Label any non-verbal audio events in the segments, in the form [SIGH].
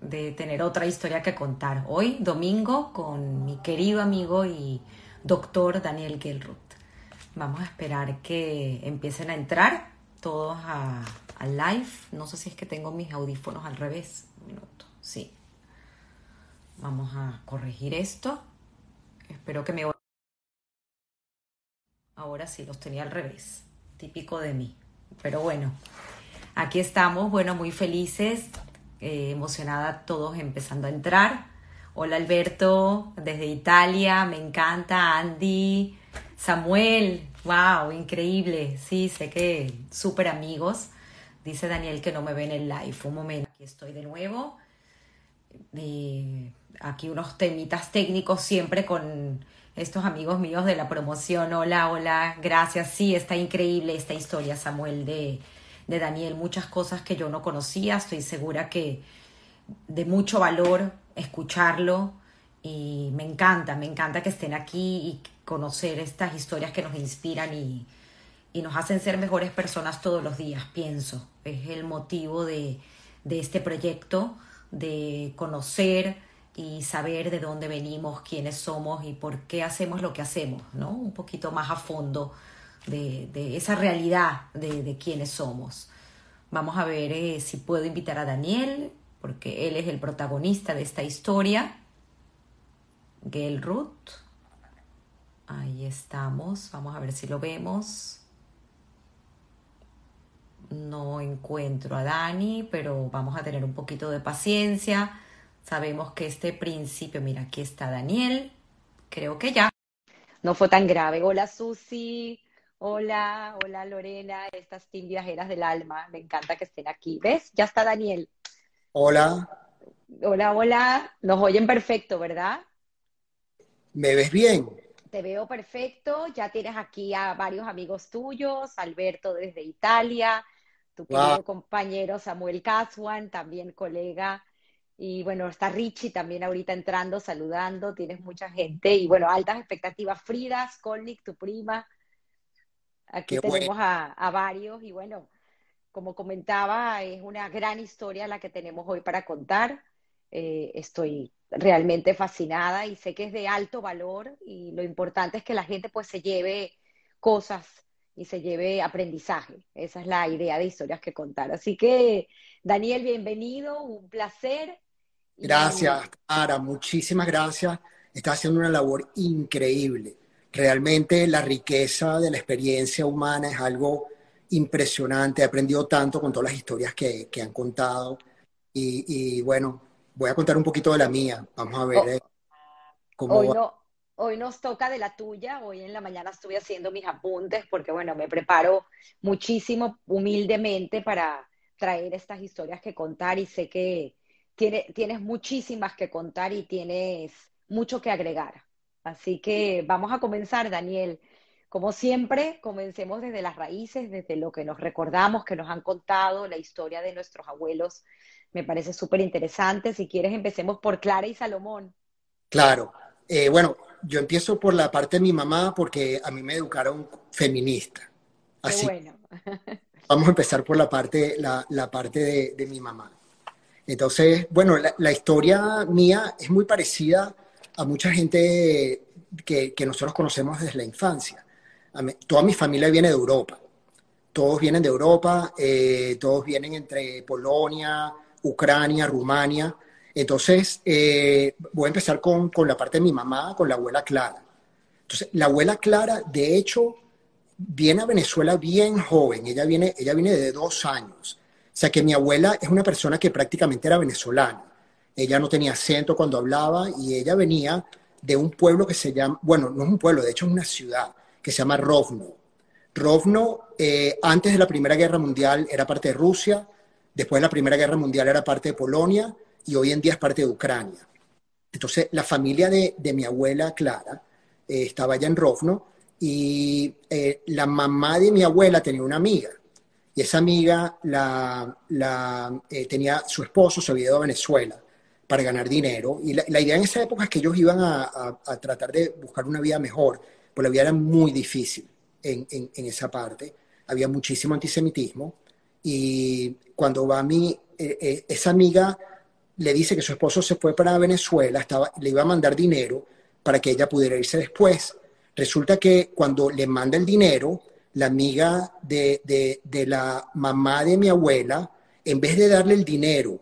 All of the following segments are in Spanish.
de tener otra historia que contar. Hoy, domingo, con mi querido amigo y doctor Daniel Gelruth. Vamos a esperar que empiecen a entrar todos al live. No sé si es que tengo mis audífonos al revés. Un minuto. Sí. Vamos a corregir esto. Espero que me... Ahora sí, los tenía al revés. Típico de mí. Pero bueno, aquí estamos, bueno, muy felices, eh, emocionada todos empezando a entrar. Hola Alberto, desde Italia, me encanta. Andy, Samuel, wow, increíble. Sí, sé que súper amigos. Dice Daniel que no me ve en el live. Un momento, aquí estoy de nuevo. aquí unos temitas técnicos siempre con estos amigos míos de la promoción. Hola, hola, gracias. Sí, está increíble esta historia, Samuel, de, de Daniel. Muchas cosas que yo no conocía. Estoy segura que de mucho valor escucharlo y me encanta, me encanta que estén aquí y conocer estas historias que nos inspiran y, y nos hacen ser mejores personas todos los días, pienso. Es el motivo de, de este proyecto, de conocer y saber de dónde venimos, quiénes somos y por qué hacemos lo que hacemos, ¿no? Un poquito más a fondo de, esa realidad de, de, quiénes somos. Vamos a ver eh, si puedo invitar a Daniel, porque él es el protagonista de esta historia. Gelruth. Ahí estamos. Vamos a ver si lo vemos. No encuentro a Dani, pero vamos a tener un poquito de paciencia. Sabemos que este principio, mira, aquí está Daniel, creo que ya. No fue tan grave. Hola Susi, hola, hola Lorena, estas team viajeras del alma, me encanta que estén aquí. ¿Ves? Ya está Daniel. Hola. Hola, hola. Nos oyen perfecto, ¿verdad? ¿Me ves bien? Te veo perfecto. Ya tienes aquí a varios amigos tuyos, Alberto desde Italia, tu compañero Samuel Caswan, también colega y bueno, está Richie también ahorita entrando, saludando, tienes mucha gente. Y bueno, altas expectativas. Frida, Skolnik, tu prima. Aquí tenemos a, a, varios. Y bueno, como comentaba, es una gran historia la que tenemos hoy para contar. Eh, estoy realmente fascinada y sé que es de alto valor y lo importante es que la gente pues se lleve cosas y se lleve aprendizaje. Esa es la idea de historias que contar. Así que, Daniel, bienvenido, un placer. Gracias, Ara, muchísimas gracias. Estás haciendo una labor increíble. Realmente la riqueza de la experiencia humana es algo impresionante. He aprendido tanto con todas las historias que, que han contado. Y, y, bueno, voy a contar un poquito de la mía. Vamos a ver oh, eh, cómo hoy, no, hoy nos toca de la tuya. Hoy en la mañana estuve haciendo mis apuntes porque, bueno, me preparo muchísimo humildemente para traer estas historias que contar y sé que tienes muchísimas que contar y tienes mucho que agregar. Así que vamos a comenzar, Daniel. Como siempre, comencemos desde las raíces, desde lo que nos recordamos, que nos han contado, la historia de nuestros abuelos. Me parece súper interesante. Si quieres, empecemos por Clara y Salomón. Claro. Eh, bueno, yo empiezo por la parte de mi mamá porque a mí me educaron feminista. Así. Qué bueno. [LAUGHS] vamos a empezar por la parte, la, la parte de, de mi mamá. Entonces, bueno, la, la, historia mía es muy parecida a mucha gente que, que nosotros conocemos desde la infancia. Mí, toda mi familia viene de Europa. Todos vienen de Europa, eh, todos vienen entre Polonia, Ucrania, Rumania. Entonces, eh, voy a empezar con, con, la parte de mi mamá, con la abuela Clara. Entonces, la abuela Clara, de hecho, viene a Venezuela bien joven. Ella viene, ella viene de dos años. O sea que mi abuela es una persona que prácticamente era venezolana. Ella no tenía acento cuando hablaba y ella venía de un pueblo que se llama, bueno, no es un pueblo, de hecho es una ciudad que se llama Rovno. Rovno, eh, antes de la Primera Guerra Mundial, era parte de Rusia, después de la Primera Guerra Mundial era parte de Polonia y hoy en día es parte de Ucrania. Entonces, la familia de, de mi abuela Clara eh, estaba allá en Rovno y eh, la mamá de mi abuela tenía una amiga y esa amiga la, tenía su esposo, se había ido a Venezuela para ganar dinero. Y la, idea en esa época es que ellos iban a, a, tratar de buscar una vida mejor, pues la vida era muy difícil en, en, esa parte. Había muchísimo antisemitismo y cuando va a mí, eh, eh, esa amiga le dice que su esposo se fue para Venezuela, estaba, le iba a mandar dinero para que ella pudiera irse después. Resulta que cuando le manda el dinero, la amiga de, de, la mamá de mi abuela, en vez de darle el dinero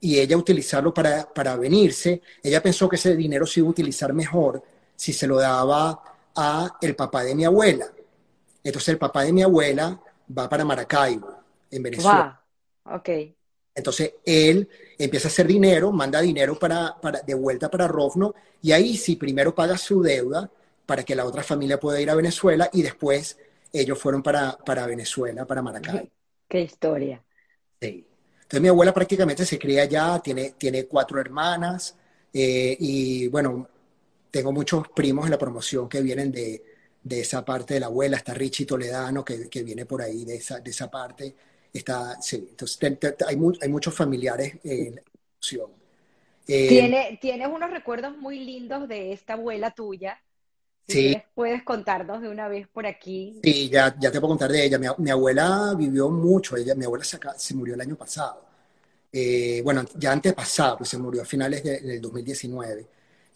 y ella utilizarlo para, para venirse, ella pensó que ese dinero se iba a utilizar mejor si se lo daba a el papá de mi abuela. Entonces el papá de mi abuela va para Maracaibo, en Venezuela. Ok. Entonces él empieza a hacer dinero, manda dinero para, para, de vuelta para Rofno y ahí sí primero paga su deuda para que la otra familia pueda ir a Venezuela y después ellos fueron para, para Venezuela, para Maracaibo. Qué historia. Sí. Entonces mi abuela prácticamente se cría allá, tiene, tiene cuatro hermanas eh, y bueno, tengo muchos primos en la promoción que vienen de, de esa parte de la abuela, está Richie Toledano que, que viene por ahí de esa, de esa parte está, sí, entonces hay, hay, muchos familiares en la institución. Eh, ¿Tienes unos recuerdos muy lindos de esta abuela tuya. Sí. puedes contarnos de una vez por aquí. Sí, ya, ya te puedo contar de ella. Mi, abuela vivió mucho, ella, mi abuela se, murió el año pasado. Eh, bueno, ya antes pasado, pues se murió a finales del 2019.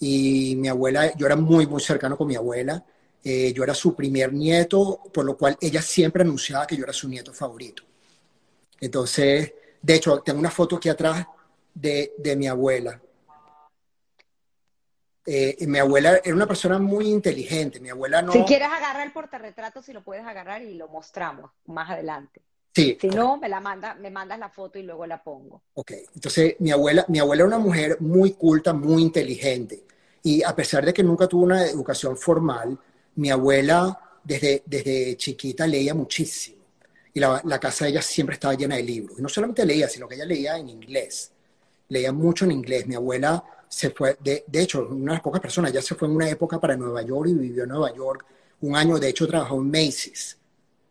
Y mi abuela, yo era muy, muy cercano con mi abuela. Eh, yo era su primer nieto, por lo cual ella siempre anunciaba que yo era su nieto favorito. Entonces, de hecho, tengo una foto aquí atrás de, mi abuela. Eh, mi abuela era una persona muy inteligente. Mi abuela no. Si quieres agarrar el portarretrato, si lo puedes agarrar y lo mostramos más adelante. Sí. Si no, me la manda, me mandas la foto y luego la pongo. Ok. Entonces, mi abuela, mi abuela era una mujer muy culta, muy inteligente. Y a pesar de que nunca tuvo una educación formal, mi abuela desde, desde chiquita leía muchísimo y la, casa de ella siempre estaba llena de libros. Y no solamente leía, sino que ella leía en inglés. Leía mucho en inglés. Mi abuela se fue, de, de hecho, una de las pocas personas, ya se fue en una época para Nueva York y vivió en Nueva York un año. De hecho, trabajó en Macy's.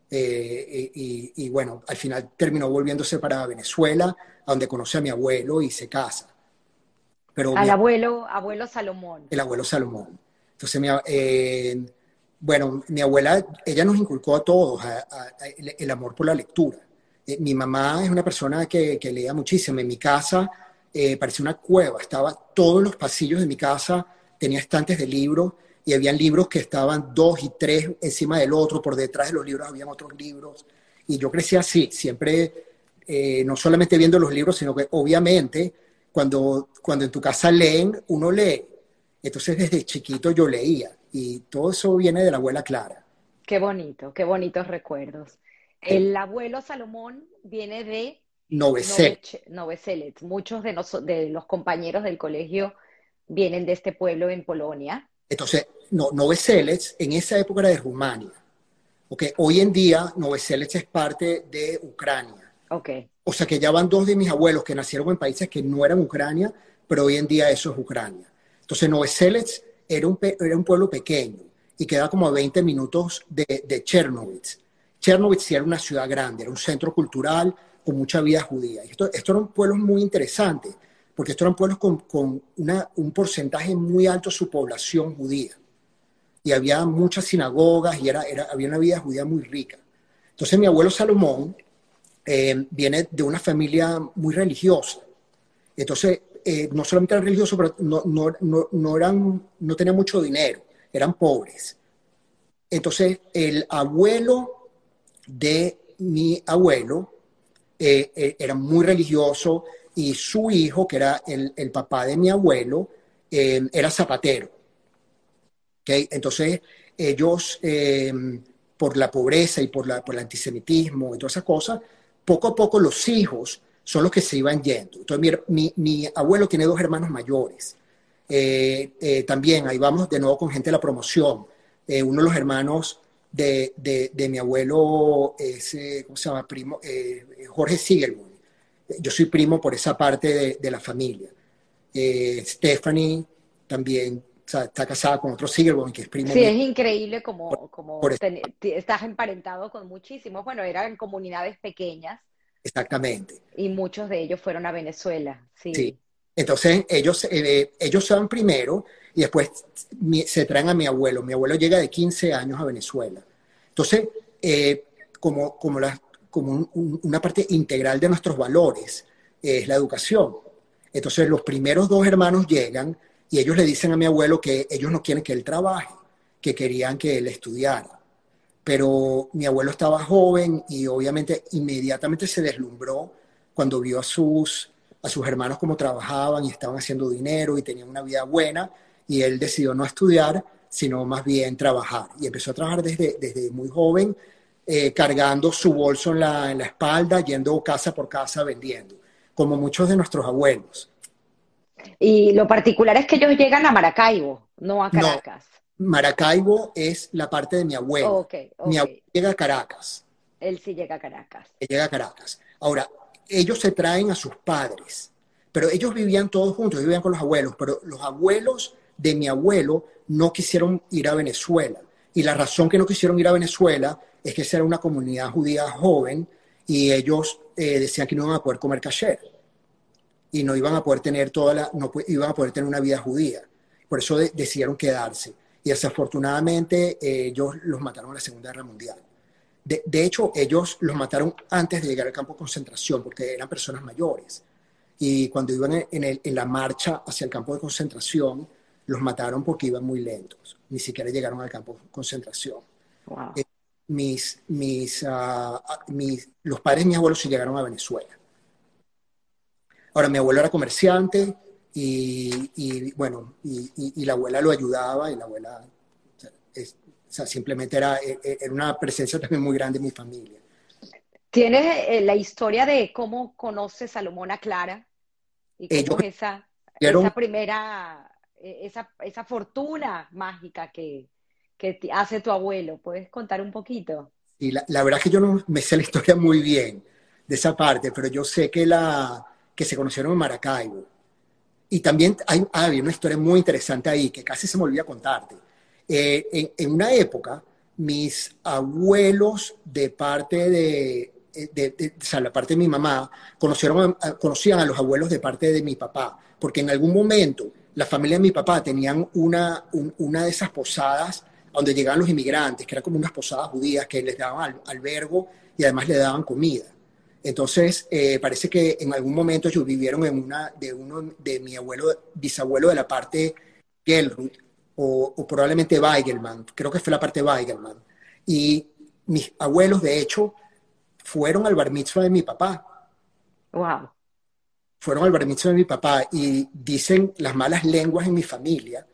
Eh, y, bueno, al final terminó volviéndose para Venezuela, donde conoce a mi abuelo y se casa. Pero Al abuelo, abuelo Salomón. El abuelo Salomón. Entonces, mi, eh, bueno, mi abuela, ella nos inculcó a todos el, amor por la lectura. Eh, mi mamá es una persona que, leía muchísimo. En mi casa eh, parecía una cueva, estaba todos los pasillos de mi casa, tenía estantes de libros y habían libros que estaban dos y tres encima del otro, por detrás de los libros habían otros libros. Y yo crecí así, siempre, eh, no solamente viendo los libros, sino que obviamente cuando, cuando en tu casa leen, uno lee. Entonces desde chiquito yo leía y todo eso viene de la abuela Clara. Qué bonito, qué bonitos recuerdos. El abuelo Salomón viene de Noveselec. Muchos de, de, los compañeros del colegio vienen de este pueblo en Polonia. Entonces, no, Noveselec en esa época era de Rumania. Okay. Hoy en día, Noveselec es parte de Ucrania. Okay. O sea que ya van dos de mis abuelos que nacieron en países que no eran Ucrania, pero hoy en día eso es Ucrania. Entonces, Noveselec era un, era un pueblo pequeño y queda como a 20 minutos de, de. Chernovitz sí era una ciudad grande, era un centro cultural con mucha vida judía. Y esto, estos eran pueblos muy interesantes, porque estos eran pueblos con, con una, un porcentaje muy alto de su población judía. Y había muchas sinagogas y era, era, había una vida judía muy rica. Entonces mi abuelo Salomón eh, viene de una familia muy religiosa. Entonces eh, no solamente eran religiosos, pero no, no, no, eran, no tenían mucho dinero, eran pobres. Entonces, el abuelo de mi abuelo eh, eh, era muy religioso y su hijo, que era el, el papá de mi abuelo, era zapatero. ¿Okay? Entonces, ellos, por la pobreza y por, la, por el antisemitismo y todas esas cosas, poco a poco los hijos son los que se iban yendo. Entonces, mi, mi, abuelo tiene dos hermanos mayores. Eh, eh, también ahí vamos de nuevo con gente de la promoción. Eh, uno de los hermanos de, de, mi abuelo es, ¿cómo se llama? Primo, Jorge Sigelborn. Yo soy primo por esa parte de, la familia. Stephanie también está casada con otro Sigelborn, que es primo. Sí, es increíble como, como estás emparentado con muchísimos. Bueno, eran comunidades pequeñas Exactamente. Y muchos de ellos fueron a Venezuela, sí. Entonces ellos, eh, ellos van primero y después se traen a mi abuelo. Mi abuelo llega de 15 años a Venezuela. Entonces, eh, como, como, las, como una parte integral de nuestros valores, es la educación. Entonces los primeros dos hermanos llegan y ellos le dicen a mi abuelo que ellos no quieren que él trabaje, que querían que él estudiara. Pero mi abuelo estaba joven y obviamente inmediatamente se deslumbró cuando vio a sus, a sus hermanos cómo trabajaban y estaban haciendo dinero y tenían una vida buena y él decidió no estudiar, sino más bien trabajar. Y empezó a trabajar desde, desde muy joven, eh, cargando su bolso en la, en la espalda, yendo casa por casa vendiendo, como muchos de nuestros abuelos. Y lo particular es que ellos llegan a Maracaibo, no a Caracas. Maracaibo es la parte de mi abuelo. Mi abuelo llega a Caracas. Él sí llega a Caracas. Él llega a Caracas. Ahora, ellos se traen a sus padres, pero ellos vivían todos juntos, vivían con los abuelos, pero los abuelos de mi abuelo no quisieron ir a Venezuela. Y la razón que no quisieron ir a Venezuela es que esa era una comunidad judía joven y ellos eh, decían que no iban a poder comer kasher y no iban a poder tener toda la, no iban a poder tener una vida judía. Por eso decidieron quedarse. Y desafortunadamente eh, ellos los mataron en la Segunda Guerra Mundial. De, de, hecho, ellos los mataron antes de llegar al campo de concentración, porque eran personas mayores. Y cuando iban en la marcha hacia el campo de concentración, los mataron porque iban muy lentos. Ni siquiera llegaron al campo de concentración. Eh, mis, mis, uh, mis, los padres de mis abuelos se llegaron a Venezuela. Ahora, mi abuelo era comerciante y, y bueno, y, y, la abuela lo ayudaba y la abuela, o sea, simplemente era, e, e, era, una presencia también muy grande en mi familia. ¿Tienes eh, la historia de cómo conoce Salomón a Clara? Y cómo es esa, esa primera, esa, esa fortuna mágica que, que hace tu abuelo. ¿Puedes contar un poquito? Y la, la, verdad es que yo no me sé la historia muy bien de esa parte, pero yo sé que, la, que se conocieron en Maracaibo. Y también hay, hay una historia muy interesante ahí que casi se me olvidó contarte. Eh, en, una época, mis abuelos de parte de, de, o sea, la parte de mi mamá, conocieron, conocían a los abuelos de parte de mi papá, porque en algún momento la familia de mi papá tenían una, una de esas posadas donde llegaban los inmigrantes, que eran como unas posadas judías que les daban albergo y además le daban comida. Entonces, eh, parece que en algún momento ellos vivieron en una de uno de mi abuelo, bisabuelo de la parte Gelrut, o, o, probablemente Weigelman, creo que fue la parte Weigelman. Y mis abuelos, de hecho, fueron al bar mitzvah de mi papá. Wow. Fueron al bar mitzvah de mi papá y dicen las malas lenguas en mi familia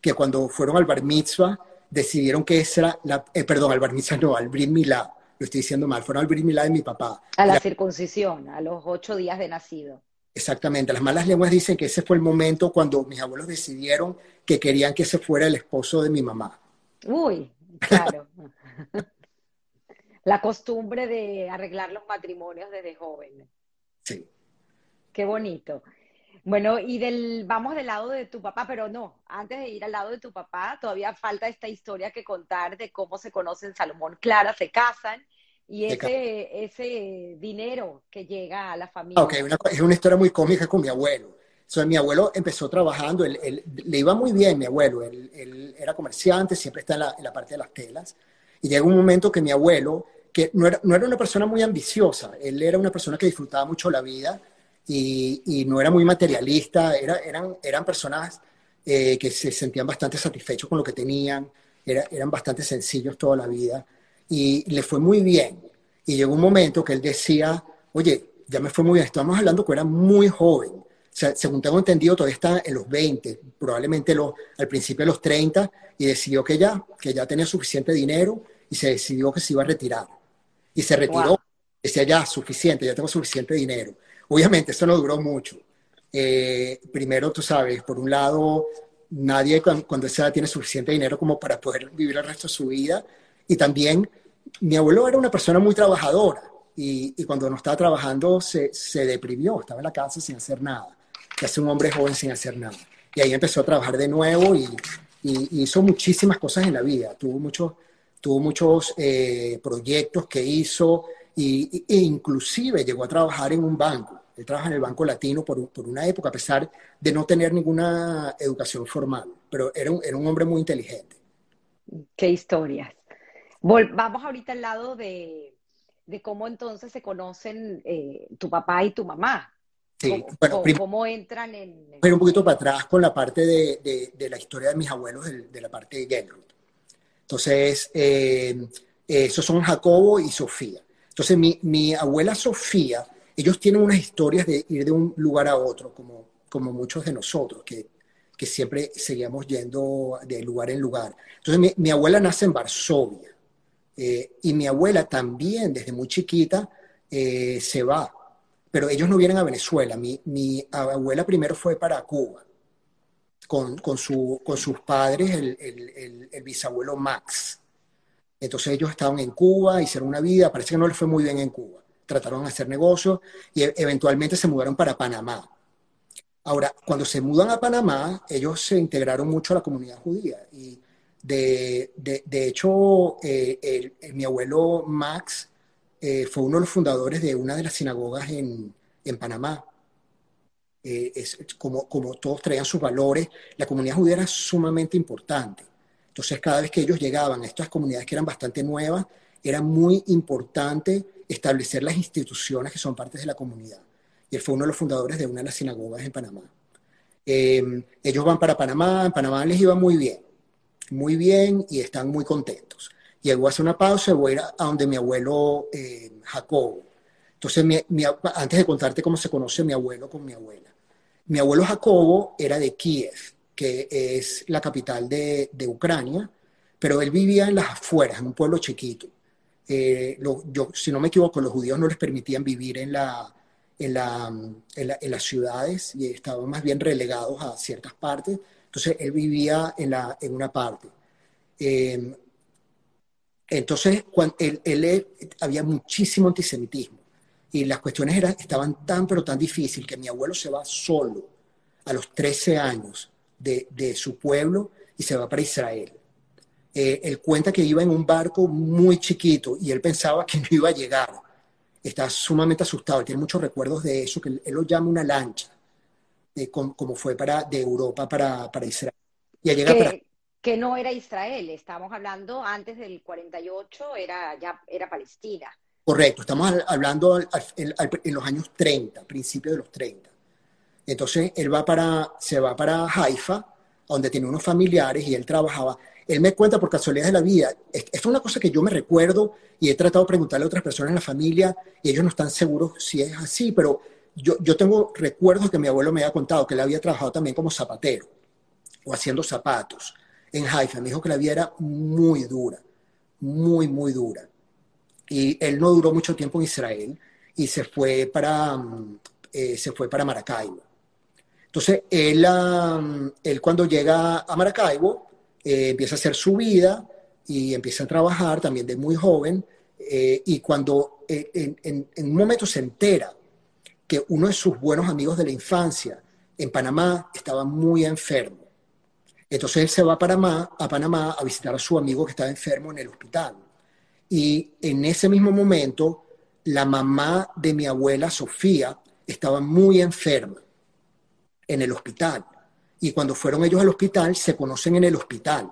que cuando fueron al bar mitzvah decidieron que esa era la, eh, perdón, al bar mitzvah no, al brit milá, lo estoy diciendo mal, fueron al brit milá de mi papá. A la, circuncisión, a los ocho días de nacido. Exactamente, las malas lenguas dicen que ese fue el momento cuando mis abuelos decidieron que querían que ese fuera el esposo de mi mamá. Uy, claro. [LAUGHS] la costumbre de arreglar los matrimonios desde joven. Sí. Qué bonito. Bueno, y del, vamos del lado de tu papá, pero no, antes de ir al lado de tu papá, todavía falta esta historia que contar de cómo se conocen Salomón Clara, se casan y ese, ese dinero que llega a la familia. Ok, es una historia muy cómica con mi abuelo. So, mi abuelo empezó trabajando, él, le iba muy bien, mi abuelo, él, él era comerciante, siempre está en la, en la, parte de las telas, y llega un momento que mi abuelo, que no era, no era una persona muy ambiciosa, él era una persona que disfrutaba mucho la vida, y, no era muy materialista, era, eran, eran personas eh, que se sentían bastante satisfechos con lo que tenían, era, eran bastante sencillos toda la vida y le fue muy bien. Y llegó un momento que él decía, oye, ya me fue muy bien, estamos hablando que era muy joven, o sea, según tengo entendido, todavía está en los 20, probablemente los, al principio de los 30, y decidió que ya, que ya tenía suficiente dinero y se decidió que se iba a retirar. Y se retiró, decía ya, suficiente, ya tengo suficiente dinero. Obviamente, esto no duró mucho. Eh, primero, tú sabes, por un lado, nadie cuando, esa edad tiene suficiente dinero como para poder vivir el resto de su vida. Y también, mi abuelo era una persona muy trabajadora y, cuando no estaba trabajando se, se, deprimió, estaba en la casa sin hacer nada. Que hace un hombre joven sin hacer nada. Y ahí empezó a trabajar de nuevo y, hizo muchísimas cosas en la vida. Tuvo muchos, tuvo muchos eh, proyectos que hizo y, e inclusive llegó a trabajar en un banco. Él trabaja en el Banco Latino por, por, una época, a pesar de no tener ninguna educación formal, pero era un, era un hombre muy inteligente. Qué historias. vamos ahorita al lado de, de cómo entonces se conocen eh, tu papá y tu mamá. Sí, ¿Cómo, bueno, ¿cómo entran en...? Pero un poquito para atrás con la parte de, de, la historia de mis abuelos, de, la parte de Gertrude. Entonces, eh, esos son Jacobo y Sofía. Entonces, mi, mi, abuela Sofía, ellos tienen unas historias de ir de un lugar a otro, como, como muchos de nosotros, que, que siempre seguíamos yendo de lugar en lugar. Entonces, mi, abuela nace en Varsovia eh, y mi abuela también, desde muy chiquita, eh, se va pero ellos no vienen a Venezuela. Mi, mi abuela primero fue para Cuba con, con, su, con sus padres, el, el, el, bisabuelo Max. Entonces ellos estaban en Cuba, hicieron una vida, parece que no les fue muy bien en Cuba. Trataron de hacer negocios y e, eventualmente se mudaron para Panamá. Ahora, cuando se mudan a Panamá, ellos se integraron mucho a la comunidad judía. Y de, de, de hecho, eh, mi abuelo Max eh, fue uno de los fundadores de una de las sinagogas en, en Panamá. Eh, es, como, como todos traían sus valores, la comunidad judía era sumamente importante. Entonces, cada vez que ellos llegaban a estas comunidades que eran bastante nuevas, era muy importante establecer las instituciones que son partes de la comunidad. Y él fue uno de los fundadores de una de las sinagogas en Panamá. Eh, ellos van para Panamá, en Panamá les iba muy bien, muy bien y están muy contentos. Llegó a hacer una pausa y voy a ir a donde mi abuelo eh, Jacobo. Entonces, antes de contarte cómo se conoce mi abuelo con mi abuela. Mi abuelo Jacobo era de Kiev, que es la capital de, Ucrania, pero él vivía en las afueras, en un pueblo chiquito. Eh, yo, si no me equivoco, los judíos no les permitían vivir en, la, en, la, en, las ciudades y estaban más bien relegados a ciertas partes. Entonces, él vivía en, la, en una parte. Eh, entonces, cuando él, había muchísimo antisemitismo y las cuestiones eran, estaban tan, pero tan difíciles que mi abuelo se va solo a los 13 años de, su pueblo y se va para Israel. Eh, él cuenta que iba en un barco muy chiquito y él pensaba que no iba a llegar. Está sumamente asustado, tiene muchos recuerdos de eso, que él, lo llama una lancha, como, fue para, de Europa para, para Israel. Y llega para que no era Israel, estamos hablando antes del 48, era, ya era Palestina. Correcto, estamos hablando en los años 30, principios de los 30. Entonces él va para, se va para Haifa, donde tiene unos familiares y él trabajaba. Él me cuenta por casualidad de la vida, esto es una cosa que yo me recuerdo y he tratado de preguntarle a otras personas en la familia y ellos no están seguros si es así, pero yo, yo tengo recuerdos que mi abuelo me había contado que él había trabajado también como zapatero o haciendo zapatos en Haifa. Me dijo que la vida era muy dura, muy, muy dura. Y él no duró mucho tiempo en Israel y se fue para, mm, eh, se fue para Maracaibo. Entonces, él, él cuando llega a Maracaibo, eh, empieza a hacer su vida y empieza a trabajar también de muy joven. Eh, y cuando en, en un momento se entera que uno de sus buenos amigos de la infancia en Panamá estaba muy enfermo, entonces él se va a Panamá, a Panamá a visitar a su amigo que estaba enfermo en el hospital. Y en ese mismo momento, la mamá de mi abuela, Sofía, estaba muy enferma en el hospital. Y cuando fueron ellos al hospital, se conocen en el hospital.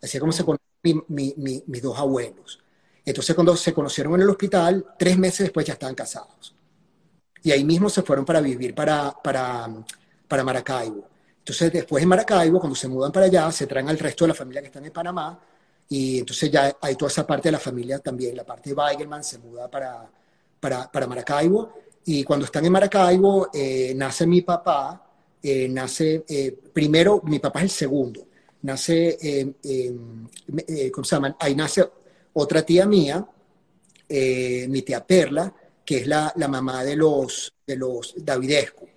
Así como se conocen mis dos abuelos. Entonces cuando se conocieron en el hospital, tres meses después ya estaban casados. Y ahí mismo se fueron para vivir para, para, para Maracaibo. Entonces, después en Maracaibo, cuando se mudan para allá, se traen al resto de la familia que están en Panamá y entonces ya hay toda esa parte de la familia también. La parte de Weigelman se muda para, para, para Maracaibo y cuando están en Maracaibo eh, nace mi papá, eh, nace, eh, primero mi papá es el segundo, nace, ¿cómo se llama? Ahí nace otra tía mía, mi tía Perla, que es la, la mamá de los, de los Davidescu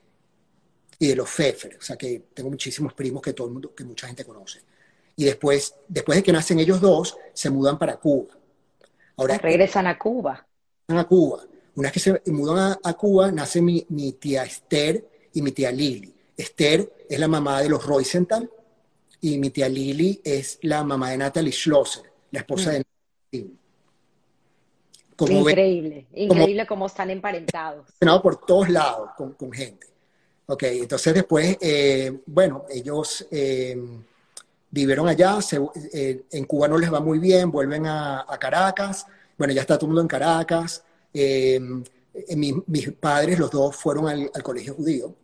y de los Pfeffer, o sea que tengo muchísimos primos que todo el mundo, que mucha gente conoce. Y después, después de que nacen ellos dos, se mudan para Cuba. Ahora regresan a Cuba. A Cuba. Una vez que se mudan a, Cuba, nace mi, mi, tía Esther y mi tía Lili. Esther es la mamá de los Roycental y mi tía Lili es la mamá de Natalie Schlosser, la esposa de Natalie. increíble, increíble cómo están emparentados. Por todos lados con, con gente. Ok, entonces después, eh, bueno, ellos eh, vivieron allá, eh, en Cuba no les va muy bien, vuelven a, Caracas, bueno, ya está todo el mundo en Caracas, Em, eh, mis padres, los dos, fueron al, colegio judío,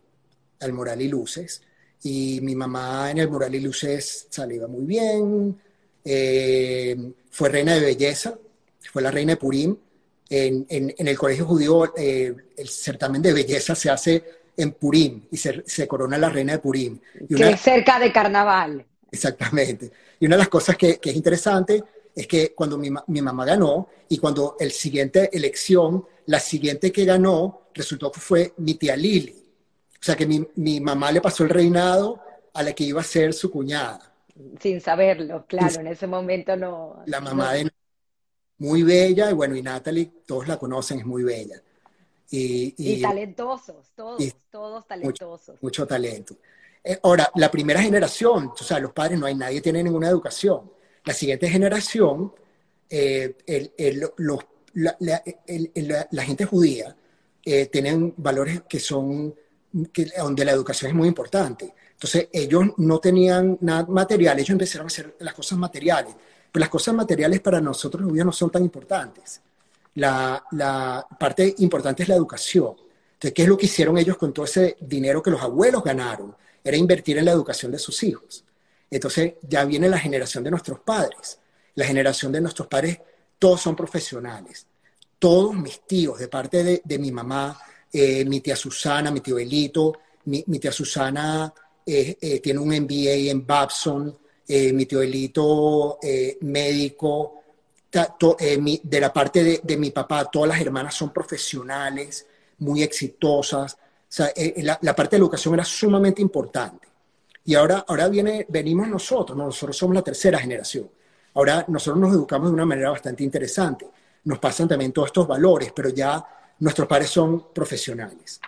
al Moral y Luces, y mi mamá en el Moral y Luces salía muy bien, em, fue reina de belleza, fue la reina de Purim. En, en, el colegio judío eh, el certamen de belleza se hace en Purim y se, se corona la reina de Purim. Y que es cerca de carnaval. Exactamente. Y una de las cosas que, que es interesante es que cuando mi, mi, mamá ganó y cuando el siguiente elección, la siguiente que ganó, resultó que fue mi tía Lili. O sea que mi, mi mamá le pasó el reinado a la que iba a ser su cuñada. Sin saberlo, claro, en ese momento no. La mamá de muy bella, y bueno, y Natalie, todos la conocen, es muy bella. Y, y, talentosos, todos, todos talentosos. Mucho, talento. Eh, ahora, la primera generación, o sea, los padres no hay nadie tiene ninguna educación. La siguiente generación, eh, los, la, gente judía eh, tienen valores que son, que, donde la educación es muy importante. Entonces, ellos no tenían nada material, ellos empezaron a hacer las cosas materiales. Pero las cosas materiales para nosotros los no son tan importantes. La, la parte importante es la educación. Entonces, ¿qué es lo que hicieron ellos con todo ese dinero que los abuelos ganaron? Era invertir en la educación de sus hijos. Entonces ya viene la generación de nuestros padres. La generación de nuestros padres, todos son profesionales. Todos mis tíos, de parte de, mi mamá, eh, mi tía Susana, mi tío Elito, mi, tía Susana eh, eh, tiene un MBA en Babson, mi tío Elito, médico, de la parte de, mi papá, todas las hermanas son profesionales, muy exitosas. La, parte de educación era sumamente importante. Y ahora, ahora viene, venimos nosotros, nosotros somos la tercera generación. Ahora nosotros nos educamos de una manera bastante interesante. Nos pasan también todos estos valores, pero ya nuestros padres son profesionales.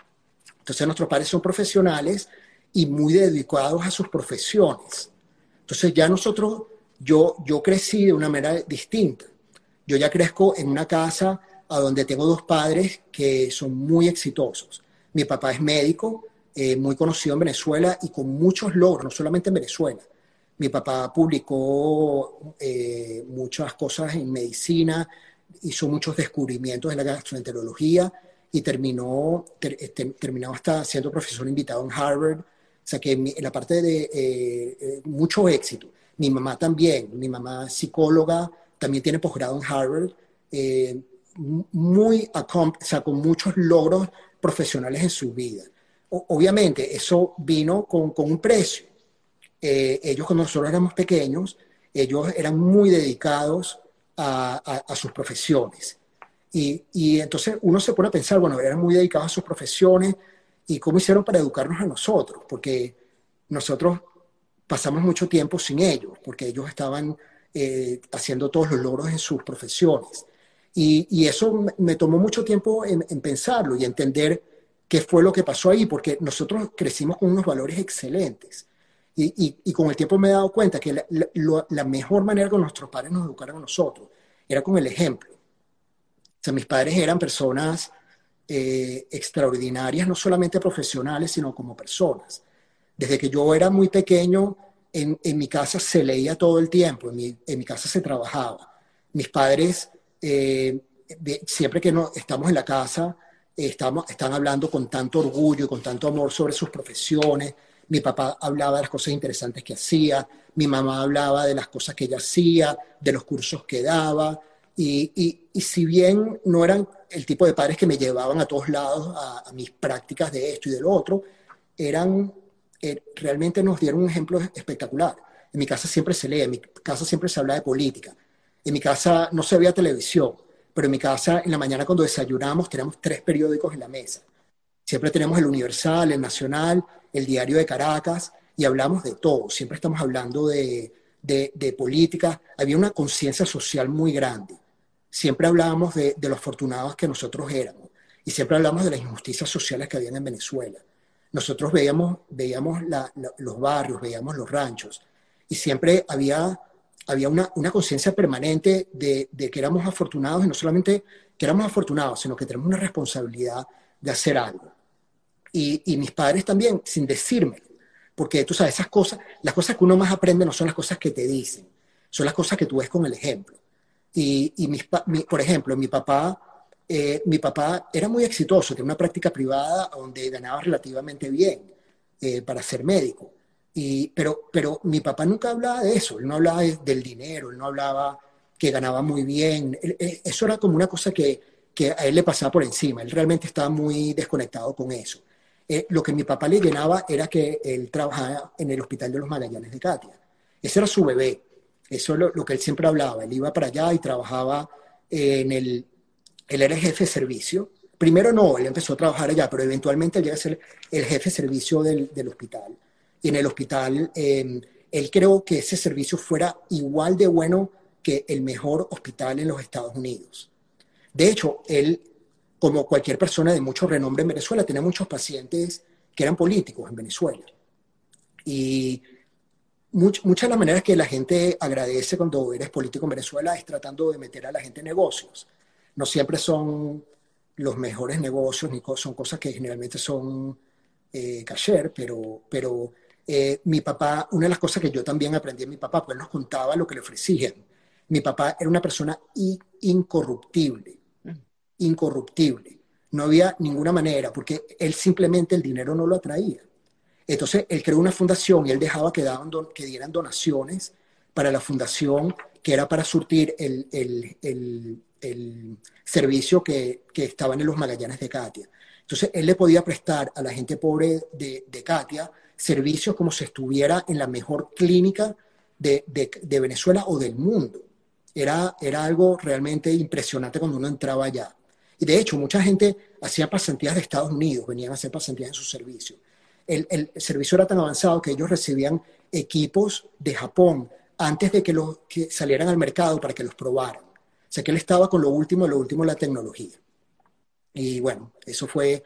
Entonces nuestros padres son profesionales y muy dedicados a sus profesiones. Entonces ya nosotros, yo, yo crecí de una manera distinta. Yo ya crezco en una casa a donde tengo dos padres que son muy exitosos. Mi papá es médico, eh, muy conocido en Venezuela y con muchos logros, no solamente en Venezuela. Mi papá publicó eh, muchas cosas en medicina, hizo muchos descubrimientos en la gastroenterología y terminó, este, terminó hasta siendo profesor invitado en Harvard. O sea que en, la parte de eh, mucho éxito. Mi mamá también, mi mamá psicóloga, también tiene posgrado en Harvard, muy, o sea, con muchos logros profesionales en su vida obviamente eso vino con, un precio. Eh, ellos cuando nosotros éramos pequeños, ellos eran muy dedicados a, sus profesiones. Y, entonces uno se pone a pensar, bueno, eran muy dedicados a sus profesiones y cómo hicieron para educarnos a nosotros, porque nosotros pasamos mucho tiempo sin ellos, porque ellos estaban eh, haciendo todos los logros en sus profesiones. Y, eso me, tomó mucho tiempo en, en pensarlo y entender qué fue lo que pasó ahí, porque nosotros crecimos con unos valores excelentes. Y, y, con el tiempo me he dado cuenta que la, mejor manera que nuestros padres nos educaron a nosotros era con el ejemplo. O sea, mis padres eran personas eh, extraordinarias, no solamente profesionales, sino como personas. Desde que yo era muy pequeño, en, en mi casa se leía todo el tiempo, en mi, en mi casa se trabajaba. Mis padres, eh, siempre que no, estamos en la casa, estamos, están hablando con tanto orgullo y con tanto amor sobre sus profesiones. Mi papá hablaba de las cosas interesantes que hacía, mi mamá hablaba de las cosas que ella hacía, de los cursos que daba. Y, y, si bien no eran el tipo de padres que me llevaban a todos lados a, mis prácticas de esto y de lo otro, eran, eh, realmente nos dieron un ejemplo espectacular. En mi casa siempre se lee, en mi casa siempre se habla de política, en mi casa no se veía televisión, pero en mi casa en la mañana cuando desayunamos tenemos tres periódicos en la mesa. Siempre tenemos el Universal, el Nacional, el Diario de Caracas y hablamos de todo. Siempre estamos hablando de, de, política. Había una conciencia social muy grande. Siempre hablábamos de, de los afortunados que nosotros éramos y siempre hablamos de las injusticias sociales que habían en Venezuela. Nosotros veíamos, veíamos los barrios, veíamos los ranchos y siempre había había una, una conciencia permanente de, de, que éramos afortunados y no solamente que éramos afortunados, sino que tenemos una responsabilidad de hacer algo. Y, y mis padres también, sin decírmelo, porque tú sabes, esas cosas, las cosas que uno más aprende no son las cosas que te dicen, son las cosas que tú ves con el ejemplo. Y, y mis, por ejemplo, mi papá eh, mi papá era muy exitoso, tenía una práctica privada donde ganaba relativamente bien eh, para ser médico. Y, pero, pero mi papá nunca hablaba de eso, él no hablaba del dinero, él no hablaba que ganaba muy bien. eso era como una cosa que, que, a él le pasaba por encima, él realmente estaba muy desconectado con eso. Eh, lo que mi papá le llenaba era que él trabajaba en el Hospital de los Magallanes de Katia. Ese era su bebé, eso es lo, lo que él siempre hablaba, él iba para allá y trabajaba en el él era el jefe de servicio. Primero no, él empezó a trabajar allá, pero eventualmente llega a ser el jefe de servicio del, hospital. Y en el hospital, em, él creó que ese servicio fuera igual de bueno que el mejor hospital en los Estados Unidos. De hecho, él, como cualquier persona de mucho renombre en Venezuela, tenía muchos pacientes que eran políticos en Venezuela. Y muchas de las maneras que la gente agradece cuando eres político en Venezuela es tratando de meter a la gente en negocios no siempre son los mejores negocios, ni son cosas que generalmente son eh, pero, pero eh, mi papá, una de las cosas que yo también aprendí de mi papá, pues él nos contaba lo que le ofrecían. Mi papá era una persona incorruptible. Incorruptible. No había ninguna manera, porque él simplemente el dinero no lo atraía. Entonces, él creó una fundación y él dejaba que, daban que dieran donaciones para la fundación, que era para surtir el, el el servicio que, que estaban en los Magallanes de Katia. Entonces, él le podía prestar a la gente pobre de, de Katia servicios como si estuviera en la mejor clínica de, de, Venezuela o del mundo. Era, era algo realmente impresionante cuando uno entraba allá. Y de hecho, mucha gente hacía pasantías de Estados Unidos, venían a hacer pasantías en su servicio. El, el, servicio era tan avanzado que ellos recibían equipos de Japón antes de que, los, que salieran al mercado para que los probaran. O sea que él estaba con lo último, lo último la tecnología. Y bueno, eso fue,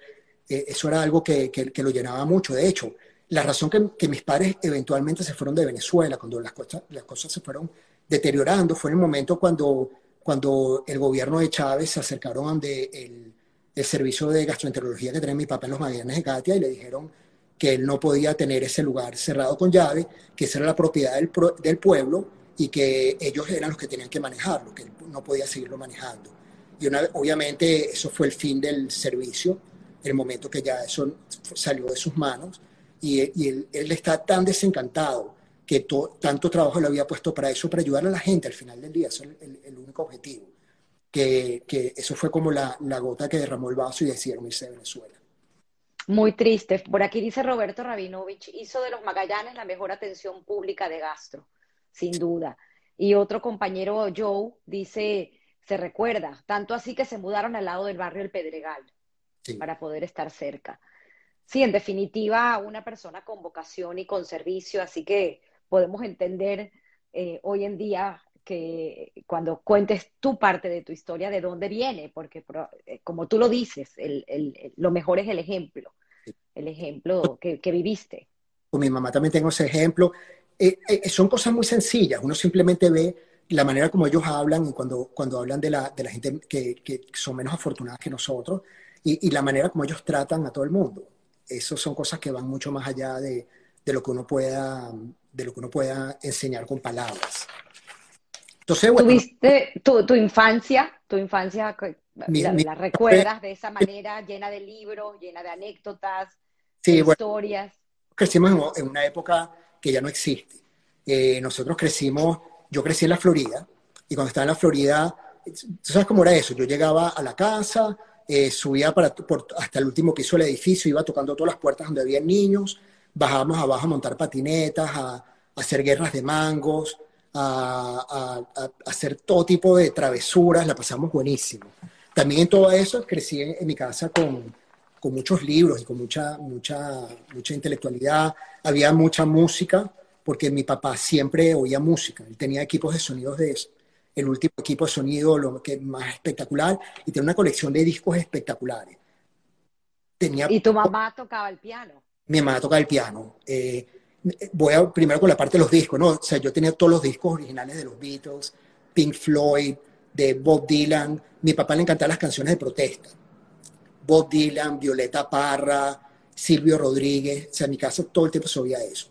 eh, eso era algo que, que, lo llenaba mucho. De hecho, la razón que, mis padres eventualmente se fueron de Venezuela, cuando las cosas, las cosas se fueron deteriorando, fue en el momento cuando, cuando el gobierno de Chávez se acercaron de el, el servicio de gastroenterología que tenía mi papá en los Magallanes de Katia y le dijeron que él no podía tener ese lugar cerrado con llave, que esa era la propiedad del, del pueblo y que ellos eran los que tenían que manejarlo, que él no podía seguirlo manejando. Y una, obviamente eso fue el fin del servicio, el momento que ya eso salió de sus manos, y, él, está tan desencantado que tanto trabajo le había puesto para eso, para ayudar a la gente al final del día, eso es el, único objetivo, que, que, eso fue como la, la gota que derramó el vaso y decidieron irse de Venezuela. Muy triste. Por aquí dice Roberto Rabinovich, hizo de los Magallanes la mejor atención pública de gastro sin duda. Y otro compañero, Joe, dice, se recuerda, tanto así que se mudaron al lado del barrio El Pedregal para poder estar cerca. Sí, en definitiva, una persona con vocación y con servicio, así que podemos entender eh, hoy en día que cuando cuentes tu parte de tu historia, de dónde viene, porque eh, como tú lo dices, lo mejor es el ejemplo, el ejemplo que, que viviste. Con mi mamá también tengo ese ejemplo. Eh, eh, son cosas muy sencillas. Uno simplemente ve la manera como ellos hablan y cuando, cuando hablan de la, de la gente que, que, son menos afortunadas que nosotros y, y, la manera como ellos tratan a todo el mundo. Esas son cosas que van mucho más allá de, de, lo, que uno pueda, de lo que uno pueda enseñar con palabras. Entonces, bueno, ¿Tuviste tu, tu infancia, tu infancia, la, recuerdas de esa [LAUGHS] manera, llena de libros, llena de anécdotas, de historias? crecimos en una época que ya no existe. Eh, nosotros crecimos, yo crecí en la Florida, y cuando estaba en la Florida, ¿tú sabes cómo era eso? Yo llegaba a la casa, eh, subía para, hasta el último piso del edificio, iba tocando todas las puertas donde había niños, bajábamos abajo a montar patinetas, a, hacer guerras de mangos, a, hacer todo tipo de travesuras, la pasamos buenísimo. También en todo eso crecí en mi casa con, con muchos libros y con mucha, mucha, mucha intelectualidad. Había mucha música, porque mi papá siempre oía música. Él tenía equipos de sonidos de eso. El último equipo de sonido, lo que más espectacular, y tenía una colección de discos espectaculares. Tenía, ¿Y tu mamá tocaba el piano? Mi mamá tocaba el piano. Eh, voy a, primero con la parte de los discos, ¿no? O sea, yo tenía todos los discos originales de los Beatles, Pink Floyd, de Bob Dylan. Mi papá le encantaban las canciones de protesta. Bob Dylan, Violeta Parra, Silvio Rodríguez, o sea, en mi casa todo el tiempo se oía eso.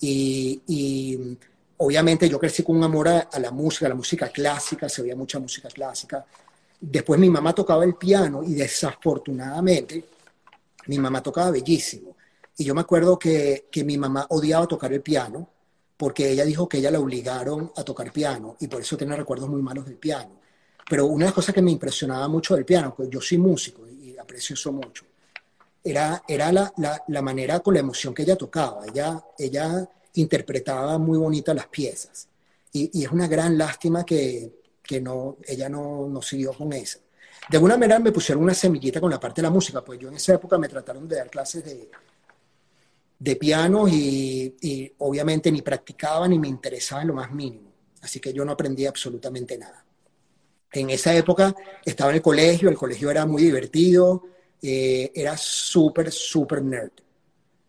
Y, obviamente yo crecí con un amor a, la música, a la música clásica, se oía mucha música clásica. después mi mamá tocaba el piano y desafortunadamente mi mamá tocaba bellísimo. Y yo me acuerdo que, que mi mamá odiaba tocar el piano porque ella dijo que ella la obligaron a tocar piano y por eso tiene recuerdos muy malos del piano. Pero una de las cosas que me impresionaba mucho del piano, pues yo soy músico y aprecio eso mucho, era, era la, la, la, manera con la emoción que ella tocaba. Ella, ella interpretaba muy bonitas las piezas. Y, y, es una gran lástima que, que no, ella no, no siguió con eso. De alguna manera me pusieron una semillita con la parte de la música, pues yo en esa época me trataron de dar clases de, de piano y, y obviamente ni practicaba ni me interesaba en lo más mínimo. Así que yo no aprendí absolutamente nada. En esa época estaba en el colegio, el colegio era muy divertido, eh, era súper, súper nerd.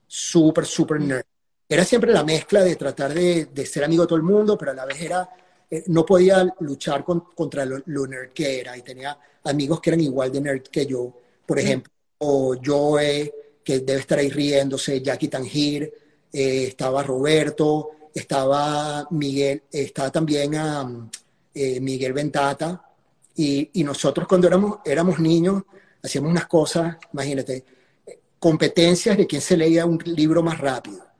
Súper, súper nerd. Era siempre la mezcla de tratar de, de, ser amigo de todo el mundo, pero a la vez era, eh, no podía luchar con, contra lo, lo, nerd que era. Y tenía amigos que eran igual de nerd que yo. Por ejemplo, o Joe, que debe estar ahí riéndose, Jackie Tangir, eh, estaba Roberto, estaba Miguel, estaba también um, Miguel Ventata. Y, y, nosotros cuando éramos, éramos niños, hacíamos unas cosas, imagínate, competencias de quién se leía un libro más rápido.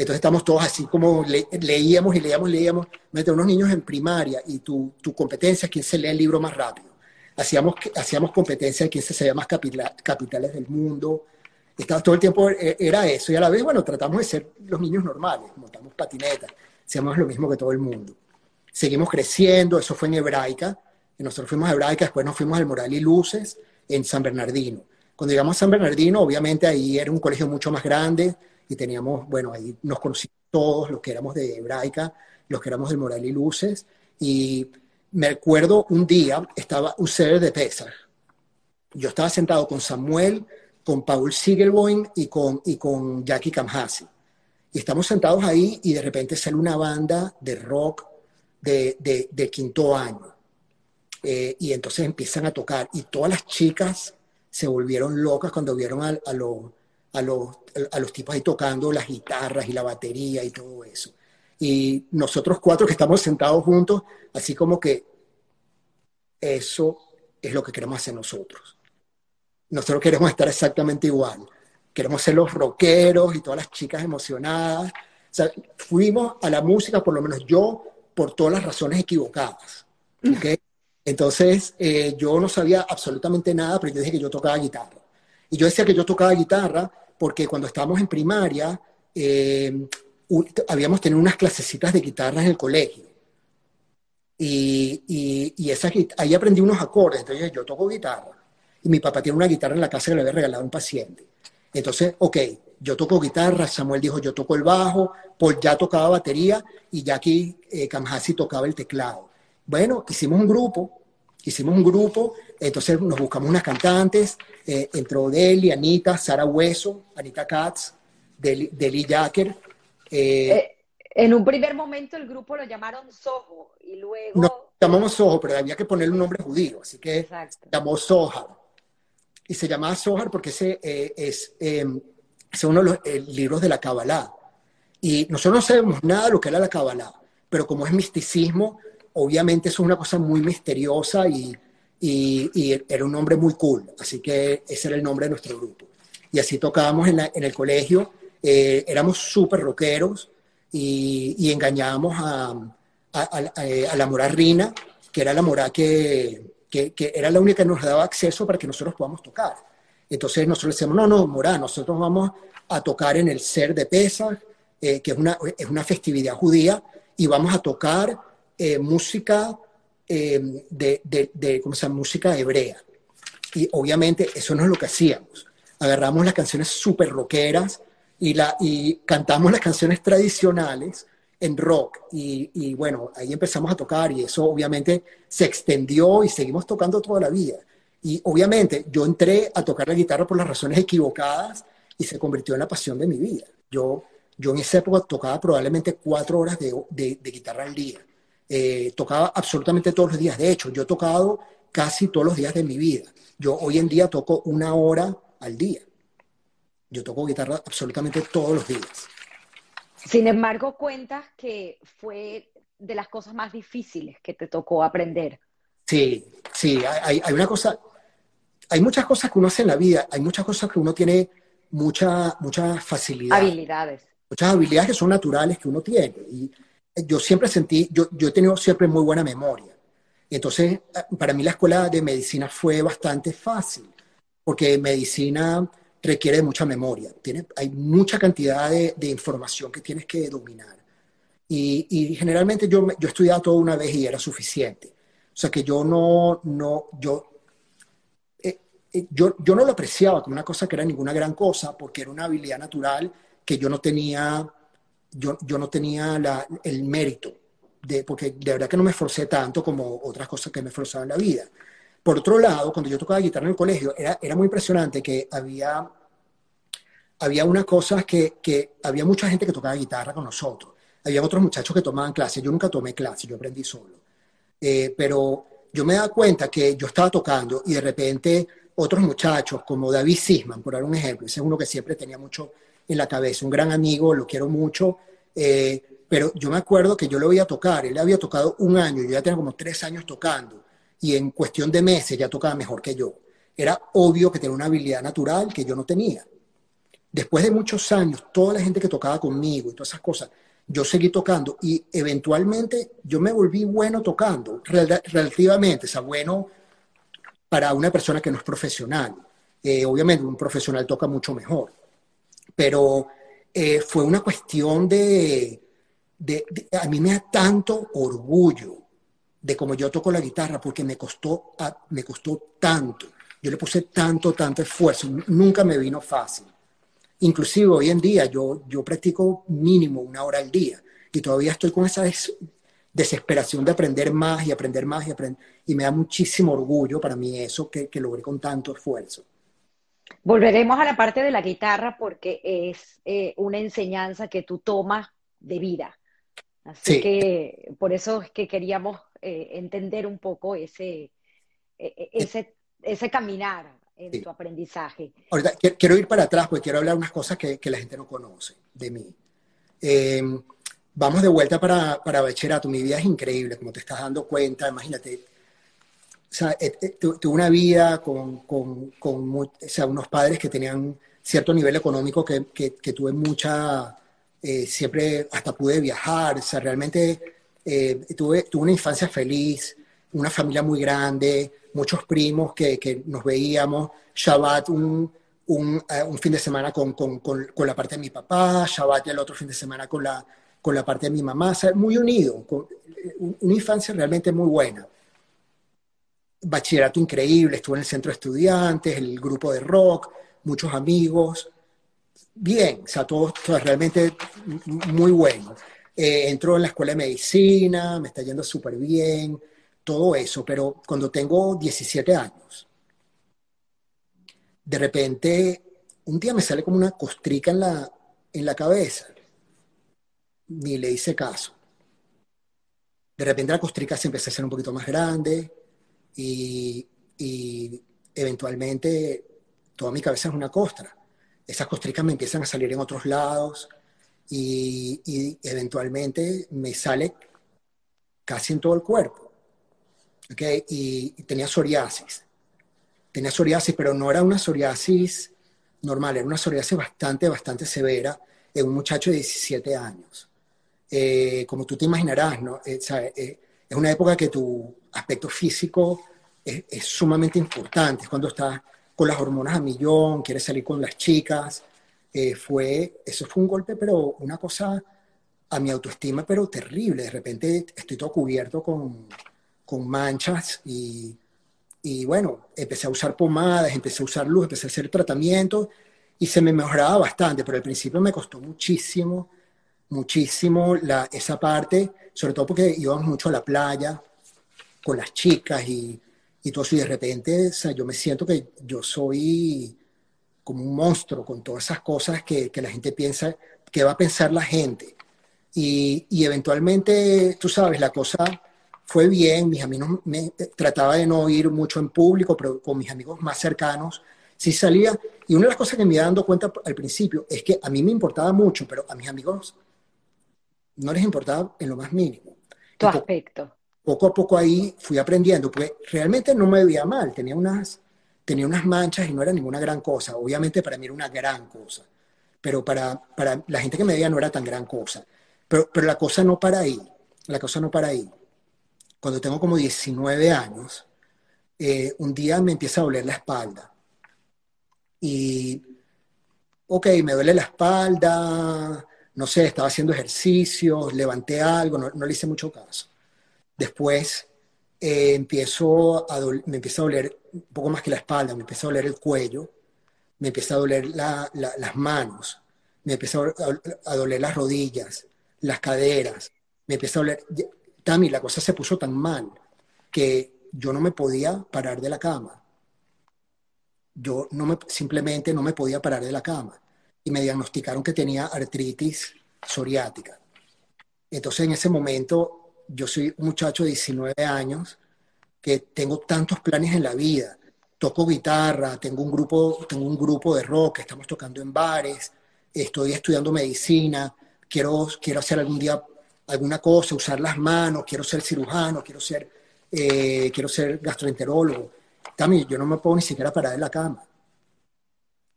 Entonces estamos todos así como le, leíamos y leíamos, leíamos, mete unos niños en primaria y tu, tu competencia es quién se lee el libro más rápido. Hacíamos, hacíamos competencia de quién se sabía más capitales del mundo. Estaba, todo el tiempo e, era eso y a la vez, bueno, tratamos de ser los niños normales, montamos patinetas, hacíamos lo mismo que todo el mundo. Seguimos creciendo, eso fue en hebraica, y nosotros fuimos a hebraica, después nos fuimos al Moral y Luces, en San Bernardino. Cuando llegamos a San Bernardino, obviamente ahí era un colegio mucho más grande y teníamos, bueno, ahí nos conocimos todos, los que éramos de hebraica, los que éramos del Moral y Luces. Y me acuerdo un día, estaba un ser de Pesar. Yo estaba sentado con Samuel, con Paul Siegelboim y con, y con Jackie Kamhasi. Y estamos sentados ahí y de repente sale una banda de rock de, de, de quinto año. Eh, y entonces empiezan a tocar y todas las chicas se volvieron locas cuando vieron a, a, a, los, a los tipos ahí tocando las guitarras y la batería y todo eso. Y nosotros cuatro que estamos sentados juntos, así como que eso es lo que queremos hacer nosotros. Nosotros queremos estar exactamente igual. Queremos ser los rockeros y todas las chicas emocionadas. O sea, fuimos a la música, por lo menos yo, por todas las razones equivocadas. ¿okay? Entonces, eh, yo no sabía absolutamente nada, pero yo dije que yo tocaba guitarra. Y yo decía que yo tocaba guitarra porque cuando estábamos en primaria, eh, habíamos tenido unas clasecitas de guitarra en el colegio. Y, y, y esa, ahí aprendí unos acordes. Entonces, yo toco guitarra. Y mi papá tiene una guitarra en la casa que le había regalado a un paciente. Entonces, ok, yo toco guitarra, Samuel dijo yo toco el bajo, Paul ya tocaba batería y Jackie eh, Kamhasi tocaba el teclado. Bueno, hicimos un grupo, hicimos un grupo, entonces nos buscamos unas cantantes, eh, entró Deli, Anita, Sara Hueso, Anita Katz, Deli, Deli Jacker. Eh, eh, en un primer momento el grupo lo llamaron Soho y luego... No, llamamos Soho, pero había que ponerle un nombre judío, así que Exacto. llamó Sohar. Y se llamaba Sohar porque ese eh, es, em, es, uno de los libros de la Kabbalah. Y nosotros no sabemos nada de lo que era la Kabbalah, pero como es misticismo, obviamente eso es una cosa muy misteriosa y, y, y, era un nombre muy cool, así que ese era el nombre de nuestro grupo. Y así tocábamos en, la, en el colegio, eh, éramos súper rockeros y, y engañábamos a, a, a, a, la mora Rina, que era la mora que, que, era la única que nos daba acceso para que nosotros podamos tocar. Entonces nosotros decíamos, no, no, mora, nosotros vamos a tocar en el Ser de Pesach, eh, que es una, es una festividad judía, y vamos a tocar eh, música eh, de, de, de, ¿cómo se llama? música hebrea. Y obviamente eso no es lo que hacíamos. Agarramos las canciones súper rockeras y, la, y cantamos las canciones tradicionales en rock. Y, bueno, ahí empezamos a tocar y eso obviamente se extendió y seguimos tocando toda la vida. Y obviamente yo entré a tocar la guitarra por las razones equivocadas y se convirtió en la pasión de mi vida. Yo, yo en esa época tocaba probablemente cuatro horas de, de, de guitarra al día eh, tocaba absolutamente todos los días. De hecho, yo he tocado casi todos los días de mi vida. Yo hoy en día toco una hora al día. Yo toco guitarra absolutamente todos los días. Sin embargo, cuentas que fue de las cosas más difíciles que te tocó aprender. Sí, sí, hay, hay, una cosa, hay muchas cosas que uno hace en la vida, hay muchas cosas que uno tiene mucha, mucha facilidad. Habilidades. Muchas habilidades que son naturales que uno tiene. Y yo siempre sentí, yo, yo he tenido siempre muy buena memoria. Entonces, para mí la escuela de medicina fue bastante fácil, porque medicina requiere mucha memoria. Tiene, hay mucha cantidad de, de información que tienes que dominar. Y, y, generalmente yo, yo estudiaba todo una vez y era suficiente. O sea que yo no, no, yo, eh, eh, yo, yo no lo apreciaba como una cosa que era ninguna gran cosa, porque era una habilidad natural que yo no tenía, yo, yo no tenía la, el mérito, de, porque de verdad que no me esforcé tanto como otras cosas que me esforzaban en la vida. Por otro lado, cuando yo tocaba guitarra en el colegio, era, era muy impresionante que había, había una cosa que, que había mucha gente que tocaba guitarra con nosotros. Había otros muchachos que tomaban clases. Yo nunca tomé clases, yo aprendí solo. Eh, pero yo me daba cuenta que yo estaba tocando y de repente otros muchachos, como David Sisman, por dar un ejemplo, ese es uno que siempre tenía mucho en la cabeza, un gran amigo, lo quiero mucho, eh, pero yo me acuerdo que yo lo veía tocar, él había tocado un año, yo ya tenía como tres años tocando, y en cuestión de meses ya tocaba mejor que yo. Era obvio que tenía una habilidad natural que yo no tenía. Después de muchos años, toda la gente que tocaba conmigo y todas esas cosas, yo seguí tocando y eventualmente yo me volví bueno tocando, relativamente, o sea, bueno para una persona que no es profesional. Eh, obviamente un profesional toca mucho mejor, pero eh, fue una cuestión de, de, a mí me da tanto orgullo de cómo yo toco la guitarra porque me costó, me costó tanto. Yo le puse tanto, tanto esfuerzo. Nunca me vino fácil. Inclusive hoy en día yo, yo practico mínimo una hora al día y todavía estoy con esa desesperación de aprender más y aprender más y aprender. Y me da muchísimo orgullo para mí eso que, que logré con tanto esfuerzo. Volveremos a la parte de la guitarra porque es eh, una enseñanza que tú tomas de vida. Así que por eso es que queríamos eh, entender un poco ese, e, e, ese, ese caminar en tu aprendizaje. Ahorita quiero ir para atrás porque quiero hablar unas cosas que, que la gente no conoce de mí. Em, vamos de vuelta para, para bachillerato. Mi vida es increíble, como te estás dando cuenta. Imagínate, o sea, eh, eh, tuve una vida con, con, con o sea, unos padres que tenían cierto nivel económico que, que, que tuve mucha, eh, siempre hasta pude viajar, o sea, realmente eh, tuve, tuve una infancia feliz, una familia muy grande, muchos primos que, que nos veíamos, Shabbat un, un, uh, un fin de semana con, con, con, con, la parte de mi papá, Shabbat el otro fin de semana con la, con la parte de mi mamá, o sea, muy unido, una infancia realmente muy buena. Bachillerato increíble, estuve en el centro de estudiantes, el grupo de rock, muchos amigos, bien, o sea, todo, todo realmente muy bueno. Eh, entro en la escuela de medicina, me está yendo súper bien, todo eso, pero cuando tengo 17 años, de repente, un día me sale como una costrica en la, en la cabeza. Ni le hice caso. De repente la costrica se empezó a hacer un poquito más grande y, y eventualmente toda mi cabeza es una costra esas costricas me empiezan a salir en otros lados y, eventualmente me sale casi en todo el cuerpo. ¿okay? Y, y, tenía psoriasis. Tenía psoriasis, pero no era una psoriasis normal, era una psoriasis bastante, bastante severa en un muchacho de 17 años. Eh, como tú te imaginarás, ¿no? Eh, eh, es una época que tu aspecto físico es, es sumamente importante, es cuando estás con las hormonas a millón, quiere salir con las chicas. Eh, fue, eso fue un golpe, pero una cosa a mi autoestima, pero terrible. De repente estoy todo cubierto con, con manchas y, y, bueno, empecé a usar pomadas, empecé a usar luz, empecé a hacer tratamientos y se me mejoraba bastante, pero al principio me costó muchísimo, muchísimo la, esa parte, sobre todo porque íbamos mucho a la playa con las chicas y y todo eso, y de repente, o sea, yo me siento que yo soy como un monstruo con todas esas cosas que, que la gente piensa, que va a pensar la gente. Y, y, eventualmente, tú sabes, la cosa fue bien, mis amigos, me, trataba de no ir mucho en público, pero con mis amigos más cercanos sí salía. Y una de las cosas que me iba dando cuenta al principio es que a mí me importaba mucho, pero a mis amigos no les importaba en lo más mínimo. Tu aspecto. Poco a poco ahí fui aprendiendo, pues realmente no me veía mal, tenía unas, tenía unas manchas y no era ninguna gran cosa. Obviamente para mí era una gran cosa, pero para, para la gente que me veía no era tan gran cosa. Pero, pero la cosa no para ahí, la cosa no para ahí. Cuando tengo como 19 años, eh, un día me empieza a doler la espalda. Y, ok, me duele la espalda, no sé, estaba haciendo ejercicios, levanté algo, no, no le hice mucho caso. Después eh, empiezo a me empieza a doler un poco más que la espalda, me empieza a doler el cuello, me empieza a doler las manos, me empieza a, doler las rodillas, las caderas, me empieza a doler... Tami, la cosa se puso tan mal que yo no me podía parar de la cama. Yo no me, simplemente no me podía parar de la cama. Y me diagnosticaron que tenía artritis psoriática. Entonces en ese momento yo soy un muchacho de 19 años que tengo tantos planes en la vida. Toco guitarra, tengo un grupo, tengo un grupo de rock, estamos tocando en bares, estoy estudiando medicina, quiero, quiero hacer algún día alguna cosa, usar las manos, quiero ser cirujano, quiero ser, eh, quiero ser gastroenterólogo. También yo no me puedo ni siquiera parar de la cama.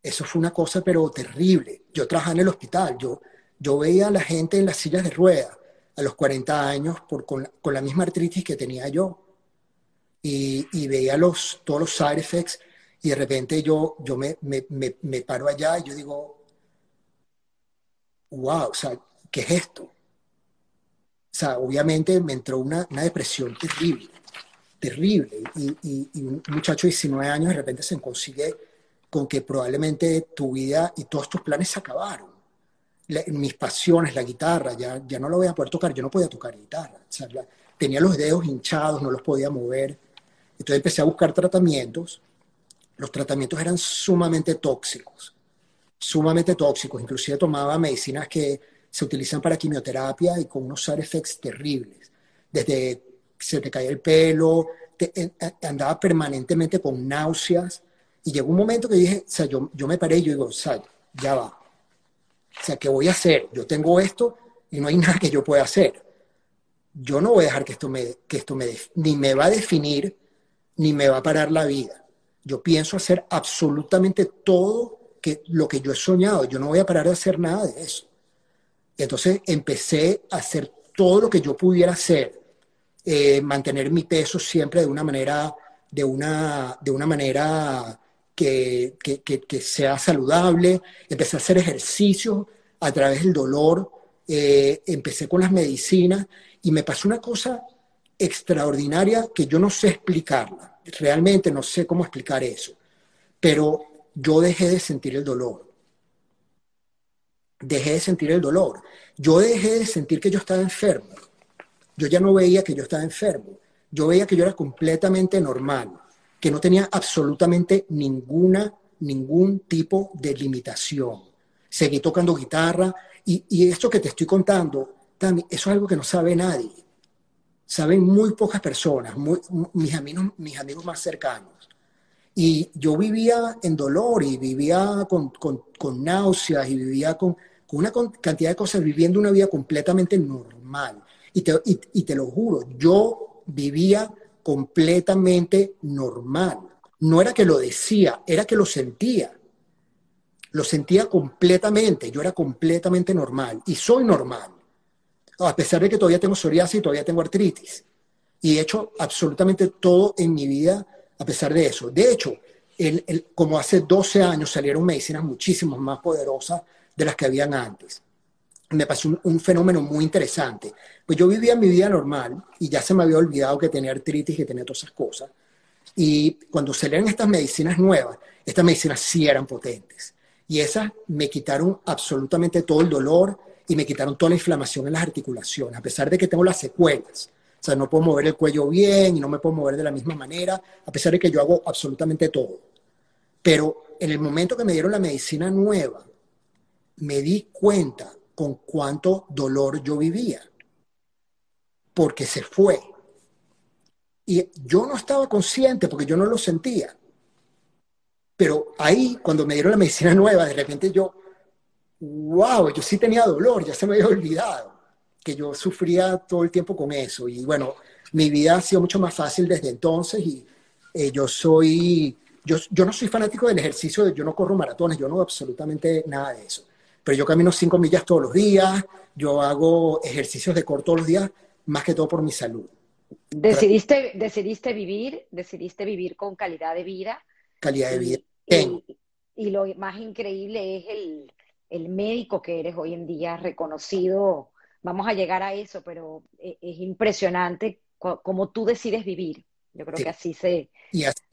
Eso fue una cosa pero terrible. Yo trabajaba en el hospital, yo, yo veía a la gente en las sillas de ruedas a los 40 años con, la misma artritis que tenía yo. Y, veía los, todos los side effects y de repente yo, yo me, me, me, paro allá y yo digo, wow, o sea, ¿qué es esto? O sea, obviamente me entró una, una depresión terrible, terrible. Y, y, y, un muchacho de 19 años de repente se consigue con que probablemente tu vida y todos tus planes se acabaron mis pasiones, la guitarra, ya, ya no lo voy a poder tocar, yo no podía tocar guitarra, tenía los dedos hinchados, no los podía mover, entonces empecé a buscar tratamientos, los tratamientos eran sumamente tóxicos, sumamente tóxicos, inclusive tomaba medicinas que se utilizan para quimioterapia y con unos side effects terribles, desde se te caía el pelo, andaba permanentemente con náuseas, y llegó un momento que dije, o sea, yo, yo me paré y yo digo, o sea, ya va, o sea, ¿qué voy a hacer? Yo tengo esto y no hay [LAUGHS] nada que yo pueda hacer. Yo no voy a dejar que esto me, que esto me, ni me va a definir, ni me va a parar la vida. Yo pienso hacer absolutamente todo que, lo que yo he soñado. Yo no voy a parar de hacer nada de eso. entonces empecé a hacer todo lo que yo pudiera hacer, eh, mantener mi peso siempre de una manera, de una, de una manera que, sea saludable, empecé a hacer ejercicio a través del dolor, eh, empecé con las medicinas y me pasó una cosa extraordinaria que yo no sé explicarla, realmente no sé cómo explicar eso, pero yo dejé de sentir el dolor. Dejé de sentir el dolor. Yo dejé de sentir que yo estaba enfermo. Yo ya no veía que yo estaba enfermo. Yo veía que yo era completamente normal que no tenía absolutamente ninguna, ningún tipo de limitación. Seguí tocando guitarra y, esto que te estoy contando, también, eso es algo que no sabe nadie. Saben muy pocas personas, mis, amigos, mis amigos más cercanos. Y yo vivía en dolor y vivía con, náuseas y vivía con, una cantidad de cosas, viviendo una vida completamente normal. Y te, y te lo juro, yo vivía completamente normal. No era que lo decía, era que lo sentía. Lo sentía completamente, yo era completamente normal y soy normal. A pesar de que todavía tengo psoriasis y todavía tengo artritis. Y he hecho absolutamente todo en mi vida a pesar de eso. De hecho, como hace 12 años salieron medicinas muchísimo más poderosas de las que habían antes me pasó un, fenómeno muy interesante. Pues yo vivía mi vida normal y ya se me había olvidado que tenía artritis, que tenía todas esas cosas. Y cuando salieron estas medicinas nuevas, estas medicinas sí eran potentes. Y esas me quitaron absolutamente todo el dolor y me quitaron toda la inflamación en las articulaciones, a pesar de que tengo las secuelas. O sea, no puedo mover el cuello bien y no me puedo mover de la misma manera, a pesar de que yo hago absolutamente todo. Pero en el momento que me dieron la medicina nueva, me di cuenta con cuánto dolor yo vivía, porque se fue. Y yo no estaba consciente porque yo no lo sentía. Pero ahí, cuando me dieron la medicina [LAUGHS] nueva, de repente yo, wow, yo sí tenía dolor, ya se me había olvidado que yo sufría todo el tiempo con eso. Y bueno, mi vida ha sido mucho más fácil desde entonces y eh, yo soy, yo, yo no soy fanático del ejercicio, yo no corro maratones, yo no absolutamente nada de eso. Pero yo camino cinco millas todos los días, yo hago ejercicios de corto todos los días, más que todo por mi salud. Decidiste, decidiste vivir, decidiste vivir con calidad de vida. Calidad de vida. Y, lo más increíble es el, el, médico que eres hoy en día, reconocido. Vamos a llegar a eso, pero e, es, impresionante cómo tú decides vivir. Yo creo que así se,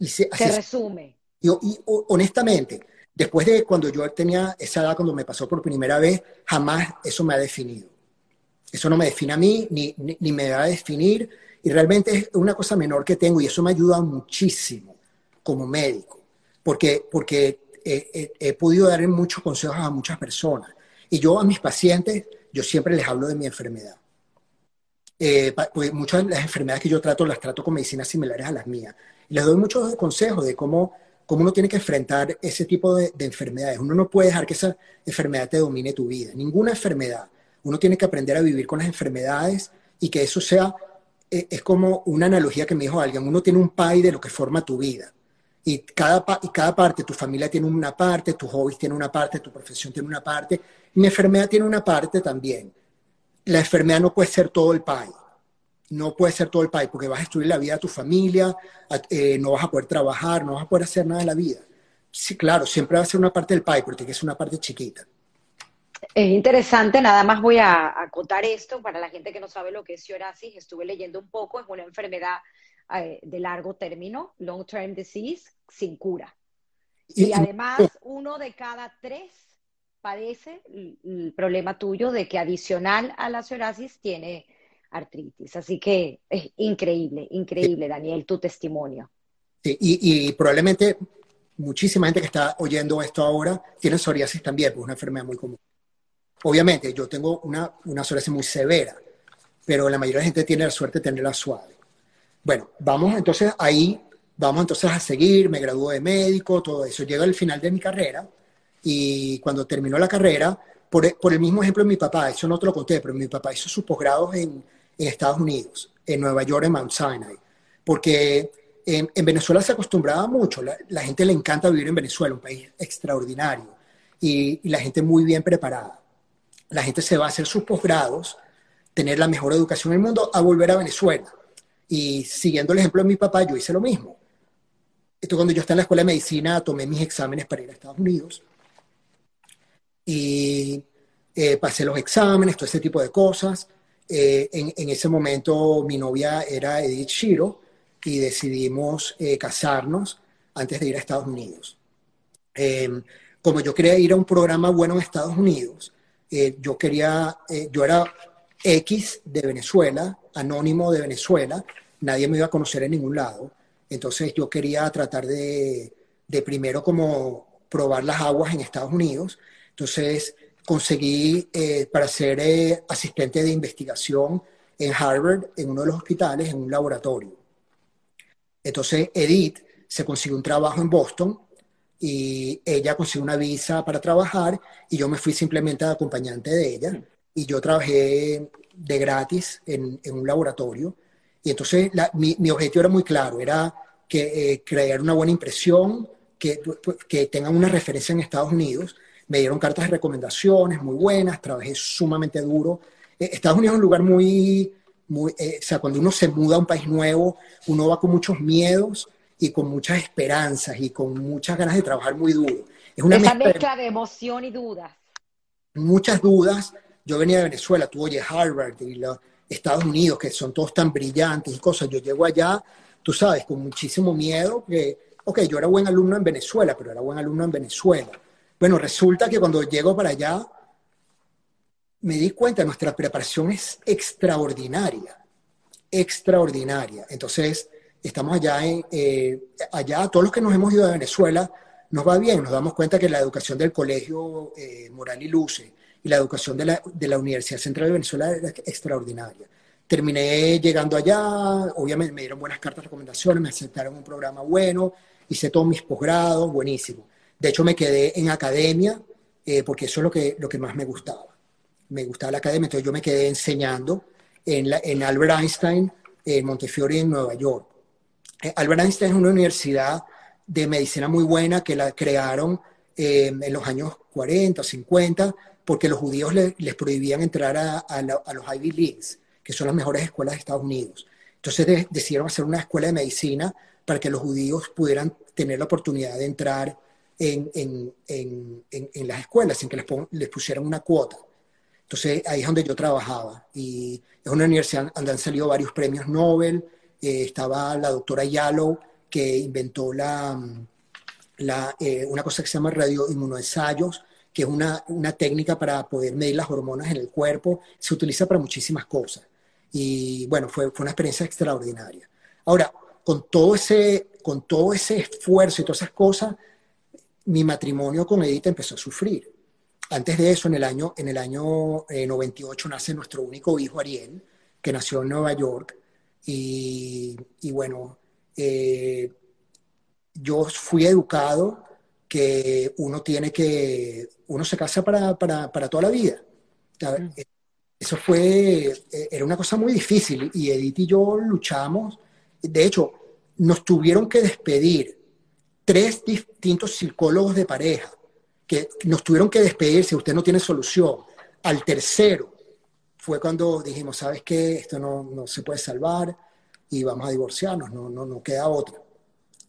se, resume. Y, honestamente, después de cuando yo tenía esa edad, cuando me pasó por primera vez, jamás eso me ha definido. Eso no me define a mí, ni, ni, me va a definir, y realmente es una cosa menor que tengo, y eso me ayuda muchísimo como médico, porque, porque he podido dar muchos consejos a muchas personas. Y yo a mis pacientes, yo siempre les hablo de mi enfermedad. Eh, pues muchas de las enfermedades que yo trato las trato con medicinas similares a las mías. Y les doy muchos consejos de cómo, cómo uno tiene que enfrentar ese tipo de, enfermedades. Uno no puede dejar que esa enfermedad te domine tu vida. Ninguna enfermedad. Uno tiene que aprender a vivir con las enfermedades y que eso sea, eh, es como una analogía que me dijo alguien, uno tiene un pie de lo que forma tu vida. Y cada, y cada parte, tu familia tiene una parte, tus hobbies tienen una parte, tu profesión tiene una parte, mi enfermedad tiene una parte también la enfermedad no puede ser todo el país. No puede ser todo el país porque vas a destruir la vida de tu familia, eh, no vas a poder trabajar, no vas a poder hacer nada en la vida. Sí, claro, siempre va a ser una parte del país, pero tiene que ser una parte chiquita. Es interesante, nada más voy a acotar esto para la gente que no sabe lo que es psoriasis. Estuve leyendo un poco, es una enfermedad eh, de largo término, long term disease, sin cura. y además, uno de cada tres padece el problema tuyo de que adicional a la psoriasis tiene artritis. Así que es increíble, increíble, Daniel, tu testimonio. Y, probablemente muchísima gente que está oyendo esto ahora tiene psoriasis también, pues es una enfermedad muy común. Obviamente, yo tengo una, una psoriasis muy severa, pero la mayoría de la gente tiene la suerte de tenerla suave. Bueno, vamos entonces ahí, vamos entonces a seguir, me gradué de médico, todo eso. Llega el final de mi carrera y cuando terminó la carrera, por, el mismo ejemplo de mi papá, eso no te lo conté, pero mi papá hizo sus posgrados en, Estados Unidos, en Nueva York, en Mount Sinai, porque en, Venezuela se acostumbraba mucho, la, gente le encanta vivir en Venezuela, un país extraordinario, y, la gente muy bien preparada. La gente se va a hacer sus posgrados, tener la mejor educación del mundo, a volver a Venezuela. Y siguiendo el ejemplo de mi papá, yo hice lo mismo. Esto cuando yo estaba en la escuela de medicina, tomé mis exámenes para ir a Estados Unidos y eh, pasé los exámenes, todo ese tipo de cosas. Eh, en, ese momento mi novia era Edith Shiro y decidimos eh, casarnos antes de ir a Estados Unidos. Em, como yo quería ir a un programa bueno en Estados Unidos, yo quería, yo era X de Venezuela, anónimo de Venezuela, nadie me iba a conocer en ningún lado, entonces yo quería tratar de, de primero como probar las aguas en Estados Unidos entonces, conseguí eh, para ser eh, asistente de investigación en Harvard, en uno de los hospitales, en un laboratorio. Entonces, Edith se consiguió un trabajo en Boston y ella consiguió una visa para trabajar y yo me fui simplemente acompañante de ella y yo trabajé de gratis en, un laboratorio. Y entonces mi, objetivo era muy claro, era que eh, crear una buena impresión, que, que tengan una referencia en Estados Unidos me dieron cartas de recomendaciones muy buenas, trabajé sumamente duro. Eh, Estados Unidos es un lugar muy, muy eh, o sea, cuando uno se muda a un país nuevo, uno va con muchos miedos y con muchas esperanzas y con muchas ganas de trabajar muy duro. Es una Esa mezcla, de emoción y dudas. Muchas dudas. Yo venía de Venezuela, tuve Harvard y los Estados Unidos, que son todos tan brillantes y cosas. Yo llego allá, tú sabes, con muchísimo miedo, que, ok, yo era buen alumno en Venezuela, pero era buen alumno en Venezuela bueno, resulta que cuando llego para allá, me di cuenta, nuestra preparación es extraordinaria, extraordinaria. Entonces, estamos allá, en, eh, allá, todos los que nos hemos ido de Venezuela, nos va bien, nos damos cuenta que la educación del colegio eh, Moral y Luce y la educación de la, de la Universidad Central de Venezuela era extraordinaria. Terminé llegando allá, obviamente me dieron buenas cartas de recomendaciones, me aceptaron un programa bueno, hice todos mis posgrados, buenísimo. De hecho, me quedé en academia eh, porque eso es lo que, lo que más me gustaba. Me gustaba la academia, entonces yo me quedé enseñando en, en Albert Einstein en Montefiore, en Nueva York. Eh, Albert Einstein es una universidad de medicina muy buena que la crearon eh, en los años 40, 50, porque los judíos les prohibían entrar a, los Ivy Leagues, que son las mejores escuelas de Estados Unidos. Entonces decidieron hacer una escuela de medicina para que los judíos pudieran tener la oportunidad de entrar en, las escuelas sin que les, les pusieran una cuota. Entonces ahí es donde yo trabajaba y es una universidad donde han salido varios premios Nobel. Eh, estaba la doctora Yalo, que inventó la, la eh, una cosa que se llama radioinmunoensayos, que es una, una, técnica para poder medir las hormonas en el cuerpo. Se utiliza para muchísimas cosas. Y bueno, fue, fue una experiencia extraordinaria. Ahora, con todo, ese, con todo ese esfuerzo y todas esas cosas, mi matrimonio con Edith empezó a sufrir antes de eso, en el año, en el año 98 eh, nace nuestro único hijo, Ariel, que nació en Nueva York. Y, bueno, eh, yo fui educado que uno tiene que, uno se casa para, toda la vida. Mm. Eso fue, eh, era una cosa muy difícil y Edith y yo luchamos. De hecho, nos tuvieron que despedir tres distintos psicólogos de pareja que nos tuvieron que despedir si usted no tiene solución. Al tercero fue cuando dijimos, ¿sabes qué? Esto no, no se puede salvar y vamos a divorciarnos, no, no, no queda otra.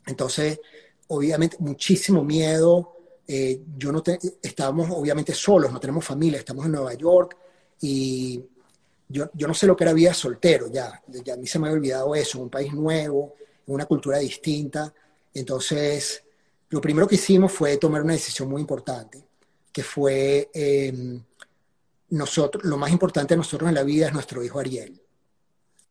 Entonces, obviamente, muchísimo miedo. Eh, yo no te, estábamos obviamente solos, no tenemos familia, estamos en Nueva York y yo, yo no sé lo que era vida soltero ya, ya a mí se me había olvidado eso, un país nuevo, una cultura distinta. Entonces, lo primero que hicimos fue tomar una decisión muy importante, que fue em, nosotros, lo más importante de nosotros en la vida es nuestro hijo Ariel.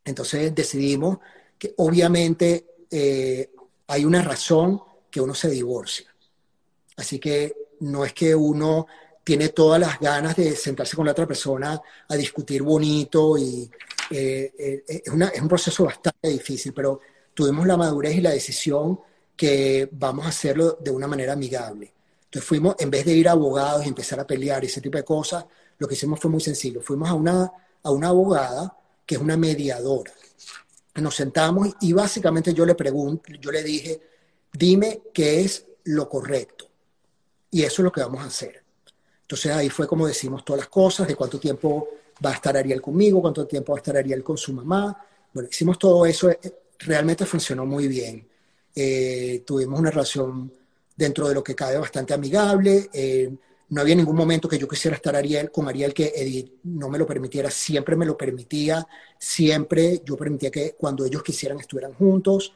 Entonces decidimos que obviamente eh, hay una razón que uno se divorcia. Así que no es que uno tiene todas las ganas de sentarse con la otra persona a discutir bonito y eh, eh, es, es un proceso bastante difícil, pero tuvimos la madurez y la decisión que vamos a hacerlo de una manera amigable. Entonces fuimos, en vez de ir a abogados y empezar a pelear y ese tipo de cosas, lo que hicimos fue muy sencillo. Fuimos a una, a una abogada que es una mediadora. Nos sentamos y básicamente yo le pregunto, yo le dije, dime qué es lo correcto. Y eso es lo que vamos a hacer. Entonces ahí fue como decimos todas las cosas, de cuánto tiempo va a estar Ariel conmigo, cuánto tiempo va a estar Ariel con su mamá. Bueno, hicimos todo eso, eh, realmente funcionó muy bien. Eh, tuvimos una relación dentro de lo que cabe bastante amigable. Eh, no había ningún momento que yo quisiera estar Ariel, con Ariel que Edith no me lo permitiera, siempre me lo permitía, siempre yo permitía que cuando ellos quisieran estuvieran juntos.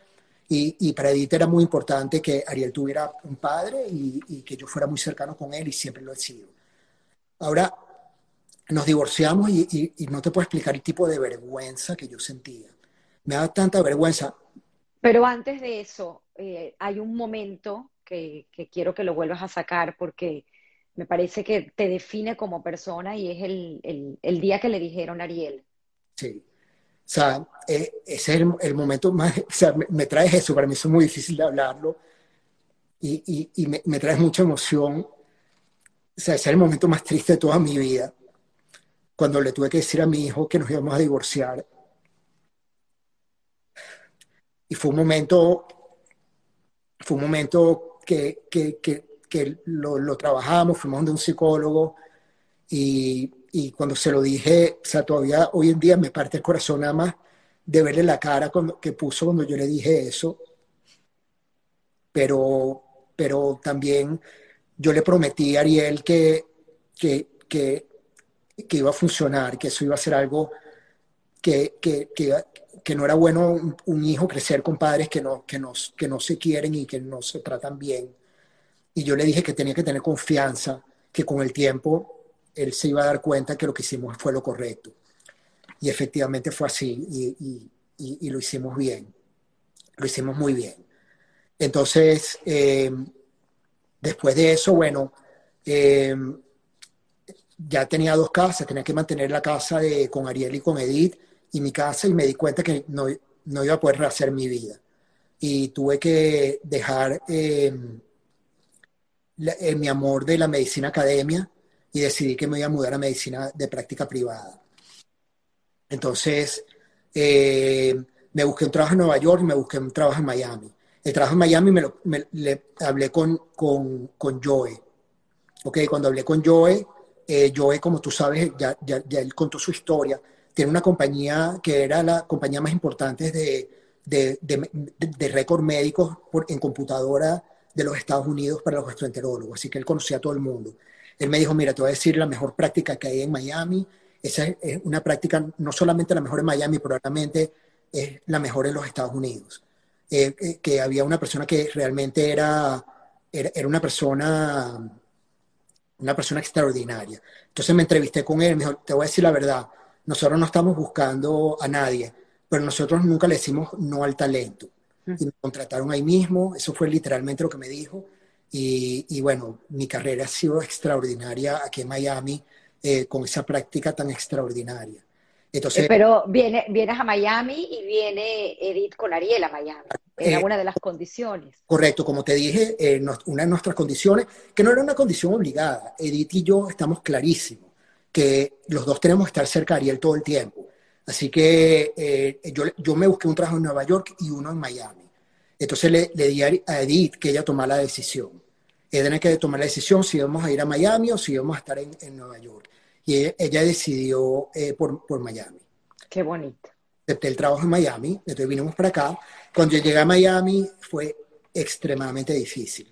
Y, para Edith era muy importante que Ariel tuviera un padre y, que yo fuera muy cercano con él y siempre lo he sido. Ahora nos divorciamos y, y no te puedo explicar el tipo de vergüenza que yo sentía. Me da tanta vergüenza. Pero antes de eso, eh, hay un momento que, quiero que lo vuelvas a sacar porque me parece que te define como persona y es el, día que le dijeron a Ariel. Sí. O sea, eh, ese es el, momento más, [LAUGHS] o sea, me, traes eso, para mí es muy difícil de hablarlo y, me, me, traes mucha emoción. O sea, ese es el momento más triste de toda mi vida, cuando le tuve que decir a mi hijo que nos íbamos a divorciar y fue un momento, fue un momento que, que, que, lo, lo, trabajamos, fuimos donde un psicólogo y, y, cuando se lo dije, o sea, todavía hoy en día me parte el corazón nada más de verle la cara que puso cuando yo le dije eso. Pero, pero también yo le prometí a Ariel que, que, que, que iba a funcionar, que eso iba a ser algo que, que, que, que no era bueno un, hijo crecer con padres que no, que, nos, que no se quieren y que no se tratan bien. Y yo le dije que tenía que tener confianza, que con el tiempo él se iba a dar cuenta que lo que hicimos fue lo correcto. Y efectivamente fue así y, y, lo hicimos bien. Lo hicimos muy bien. Entonces, eh, después de eso, bueno, eh, ya tenía dos casas, tenía que mantener la casa de, con Ariel y con Edith y mi casa y me di cuenta que no, no iba a poder rehacer mi vida. Y tuve que dejar em, eh, mi amor de la medicina academia y decidí que me iba a mudar a medicina de práctica privada. Entonces, em, me busqué un trabajo en Nueva York me busqué un trabajo en Miami. El trabajo en Miami me, lo, le hablé con, con, con Joe. Ok, cuando hablé con Joe, eh, Joe, como tú sabes, ya, ya, ya, él contó su historia. Tiene una compañía que era la compañía más importante de, de, de, de récord médicos en computadora de los Estados Unidos para los gastroenterólogos. Así que él conocía a todo el mundo. Él me dijo, mira, te voy a decir la mejor práctica que hay en Miami. Esa es una práctica, no solamente la mejor en Miami, probablemente es la mejor en los Estados Unidos. Eh, eh, que había una persona que realmente era, era, era, una persona una persona extraordinaria. Entonces me entrevisté con él, me dijo, te voy a decir la verdad, nosotros no estamos buscando a nadie, pero nosotros nunca le decimos no al talento. Y me contrataron ahí mismo, eso fue literalmente lo que me dijo. Y, y bueno, mi carrera ha sido extraordinaria aquí en Miami eh, con esa práctica tan extraordinaria. Entonces, eh, Pero viene, vienes a Miami y viene Edith con Ariel a Miami. Era eh, una de las condiciones. Correcto, como te dije, eh, una de nuestras condiciones, que no era una condición obligada. Edith y yo estamos clarísimos que los dos tenemos que estar cerca de Ariel todo el tiempo. Así que yo, yo, me busqué un trabajo en Nueva York y uno en Miami. Entonces le, le di a Edith que ella tomara la decisión. Ella tenía que tomar la decisión si íbamos a ir a Miami o si íbamos a estar en, en Nueva York y ella decidió eh, por, por, Miami. Qué bonito. Acepté el trabajo en Miami, entonces vinimos para acá. Cuando yo llegué a Miami fue extremadamente difícil.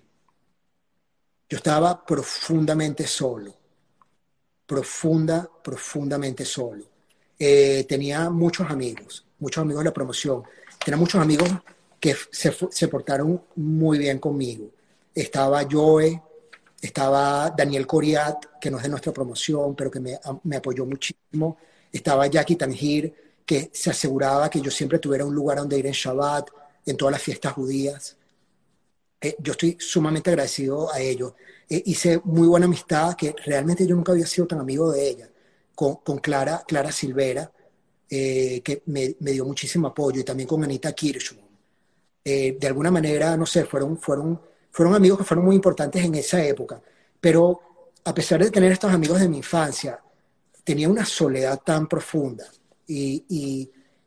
Yo estaba profundamente solo, profunda, profundamente solo. Eh, tenía muchos amigos, muchos amigos de la promoción. Tenía muchos amigos que se, se portaron muy bien conmigo. Estaba Joe, estaba Daniel Coriat, que no es de nuestra promoción, pero que me, apoyó muchísimo. Estaba Jackie Tangir, que se aseguraba que yo siempre tuviera un lugar donde ir en Shabbat, en todas las fiestas judías. Eh, yo estoy sumamente agradecido a ellos. Eh, hice muy buena amistad, que realmente yo nunca había sido tan amigo de ella, con, con Clara, Clara Silvera, eh, que me, me, dio muchísimo apoyo, y también con Anita Kirschman. de alguna manera, no sé, fueron, fueron fueron amigos que fueron muy importantes en esa época. Pero a pesar de tener estos amigos de mi infancia, tenía una soledad tan profunda y,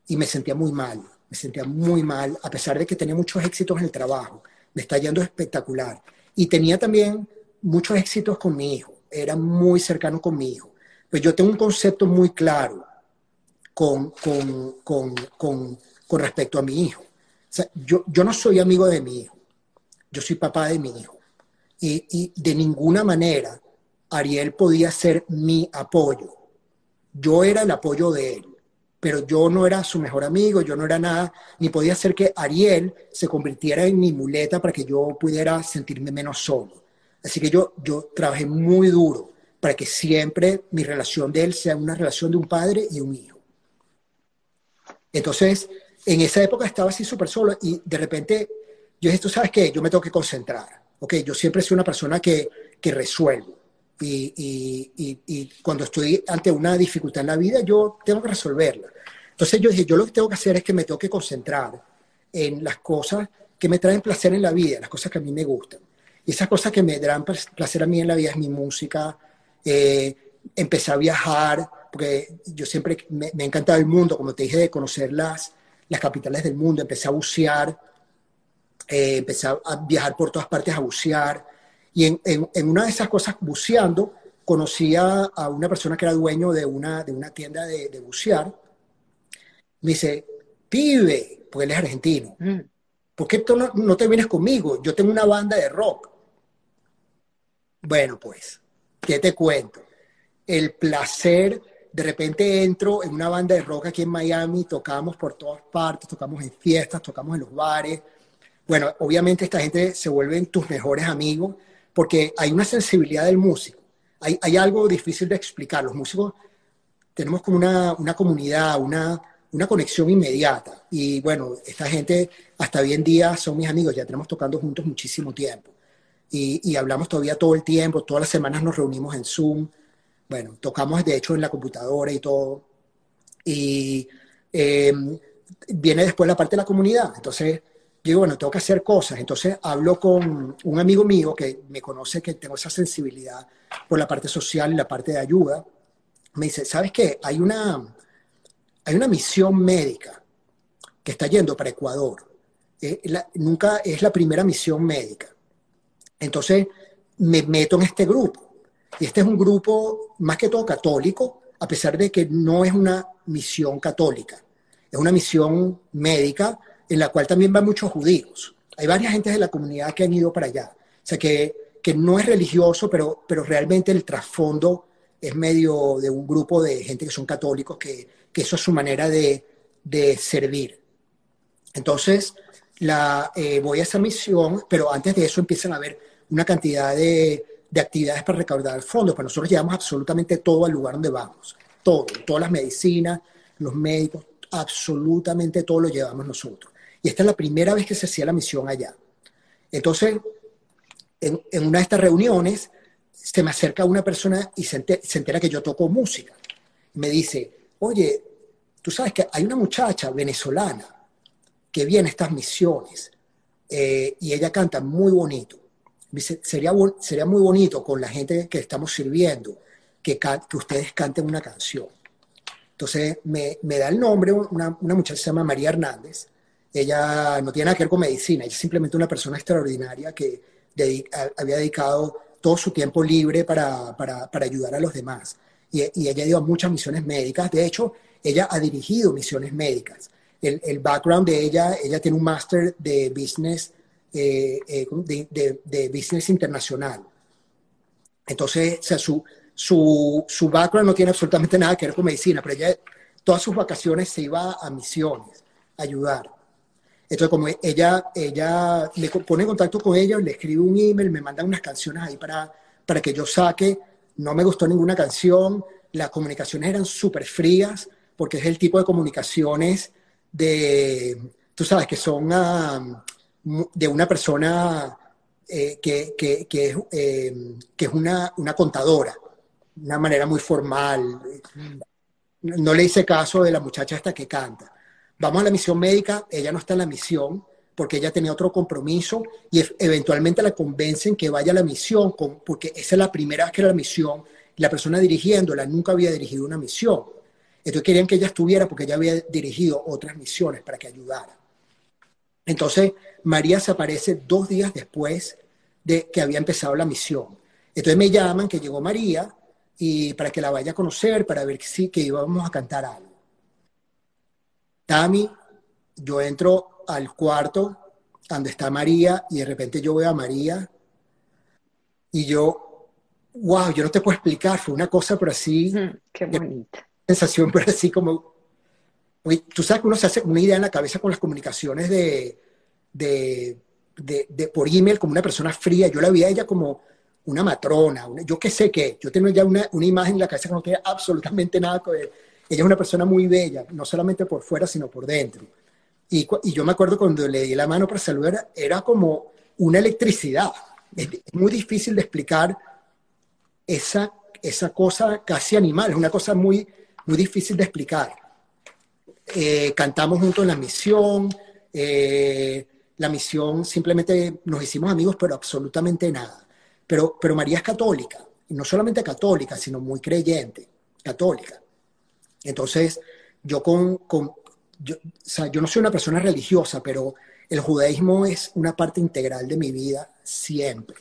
y, me sentía muy mal, me sentía muy mal, a pesar de que tenía muchos éxitos en el trabajo, me está yendo espectacular. Y tenía también muchos éxitos con mi hijo, era muy cercano con mi hijo. Pues yo tengo un concepto muy claro con, con, con, con respecto a mi hijo. Yo, yo no soy amigo de mi hijo yo soy papá de mi hijo. Y, de ninguna manera Ariel podía ser mi apoyo. Yo era el apoyo de él, pero yo no era su mejor amigo, yo no era nada, ni podía hacer que Ariel se convirtiera en mi muleta para que yo pudiera sentirme menos solo. Así que yo, yo trabajé muy duro para que siempre mi relación de él sea una relación de un padre y un hijo. Entonces, en esa época estaba así súper solo y de repente yo dije, tú sabes qué, yo me tengo que concentrar. Ok, yo siempre soy una persona que, que resuelvo. Y, y, y, cuando estoy ante una dificultad en la vida, yo tengo que resolverla. Entonces yo dije, yo lo que tengo que hacer es que me tengo que concentrar en las cosas que me traen placer en la vida, las cosas que a mí me gustan. Y esas cosas que me dan placer a mí en la vida es mi música. Eh, empecé a viajar, porque yo siempre me, me, ha encantado el mundo, como te dije, de conocer las, las capitales del mundo. Empecé a bucear, eh, empecé a viajar por todas partes a bucear. Y en, en, una de esas cosas, buceando, conocí a, una persona que era dueño de una, de una tienda de, de bucear. Me dice, pibe, porque él es argentino, mm. ¿por qué tú no, no te vienes conmigo? Yo tengo una banda de rock. Bueno, pues, ¿qué te cuento? El placer, de repente entro en una banda de rock aquí en Miami, tocamos por todas partes, tocamos en fiestas, tocamos en los bares, bueno, obviamente esta gente se vuelven tus mejores amigos porque hay una sensibilidad del músico. Hay, hay algo difícil de explicar. Los músicos tenemos como una, una comunidad, una, una conexión inmediata. Y bueno, esta gente hasta hoy en día son mis amigos, ya tenemos tocando juntos muchísimo tiempo. Y, y, hablamos todavía todo el tiempo, todas las semanas nos reunimos en Zoom. Bueno, tocamos de hecho en la computadora y todo. Y eh, viene después la parte de la comunidad. Entonces, digo, bueno, tengo que hacer cosas. Entonces hablo con un amigo mío que me conoce que tengo esa sensibilidad por la parte social y la parte de ayuda. Me dice, ¿sabes qué? Hay una, hay una misión médica que está yendo para Ecuador. Eh, nunca es la primera misión médica. Entonces me meto en este grupo. Y este es un grupo más que todo católico, a pesar de que no es una misión católica. Es una misión médica en la cual también van muchos judíos. Hay varias gentes de la comunidad que han ido para allá. O sea, que, que no es religioso, pero, pero realmente el trasfondo es medio de un grupo de gente que son católicos, que, que eso es su manera de, de servir. Entonces, la, eh, voy a esa misión, pero antes de eso empiezan a haber una cantidad de, de actividades para recaudar fondos. Pues nosotros llevamos absolutamente todo al lugar donde vamos. Todo, todas las medicinas, los médicos, absolutamente todo lo llevamos nosotros. Y esta es la primera vez que se hacía la misión allá. Entonces, en, una de estas reuniones, se me acerca una persona y se entera que yo toco música. Me dice, oye, tú sabes que hay una muchacha venezolana que viene estas misiones eh, y ella canta muy bonito. Dice, sería, sería muy bonito con la gente que estamos sirviendo que, que ustedes canten una canción. Entonces me, me da el nombre, una, una, muchacha se llama María Hernández. Ella no tiene nada que ver con medicina, ella es simplemente una persona extraordinaria que había dedicado todo su tiempo libre para, para, para ayudar a los demás. Y, y, ella dio muchas misiones médicas. De hecho, ella ha dirigido misiones médicas. El, el background de ella, ella tiene un máster de business, eh, eh, de, de, de, business internacional. Entonces, o sea, su, su, su background no tiene absolutamente nada que ver con medicina, pero ella todas sus vacaciones se iba a misiones, a ayudar. Entonces, como ella, ella me pone en contacto con ella, le escribe un email, me manda unas canciones ahí para, para que yo saque. No me gustó ninguna canción, las comunicaciones eran súper frías, porque es el tipo de comunicaciones de, tú sabes, que son uh, de una persona eh, que, que, que, eh, que, es una, una contadora, una manera muy formal. No le hice caso de la muchacha esta que canta. Vamos a la misión médica, ella no está en la misión porque ella tenía otro compromiso y eventualmente la convencen que vaya a la misión, porque esa es la primera vez que la misión, la persona dirigiéndola nunca había dirigido una misión. Entonces querían que ella estuviera porque ella había dirigido otras misiones para que ayudara. Entonces María se aparece dos días después de que había empezado la misión. Entonces me llaman que llegó María y para que la vaya a conocer, para ver si que íbamos a cantar algo. Tami, yo entro al cuarto donde está María y de repente yo veo a María y yo, wow, yo no te puedo explicar, fue una cosa pero así. [LAUGHS] Qué bonita sensación, [LAUGHS] pero así como, tú sabes que uno se hace una idea en la cabeza con las comunicaciones de, de, de, por email como una persona fría. Yo la vi a ella como una matrona, yo qué sé qué. Yo tengo ya una, una, imagen en la cabeza que no tiene absolutamente nada que ver. Ella es una persona muy bella, no solamente por fuera, sino por dentro. Y, y yo me acuerdo cuando le di la mano para saludar, era como una electricidad. Es, es muy difícil de explicar esa, esa cosa casi animal, es una cosa muy, muy difícil de explicar. Eh, cantamos juntos en la misión, eh, la misión simplemente nos hicimos amigos, pero absolutamente nada. Pero, pero María es católica, y no solamente católica, sino muy creyente, católica. Entonces, yo con, con yo, yo no soy una persona religiosa, pero el judaísmo es una parte integral de mi vida siempre.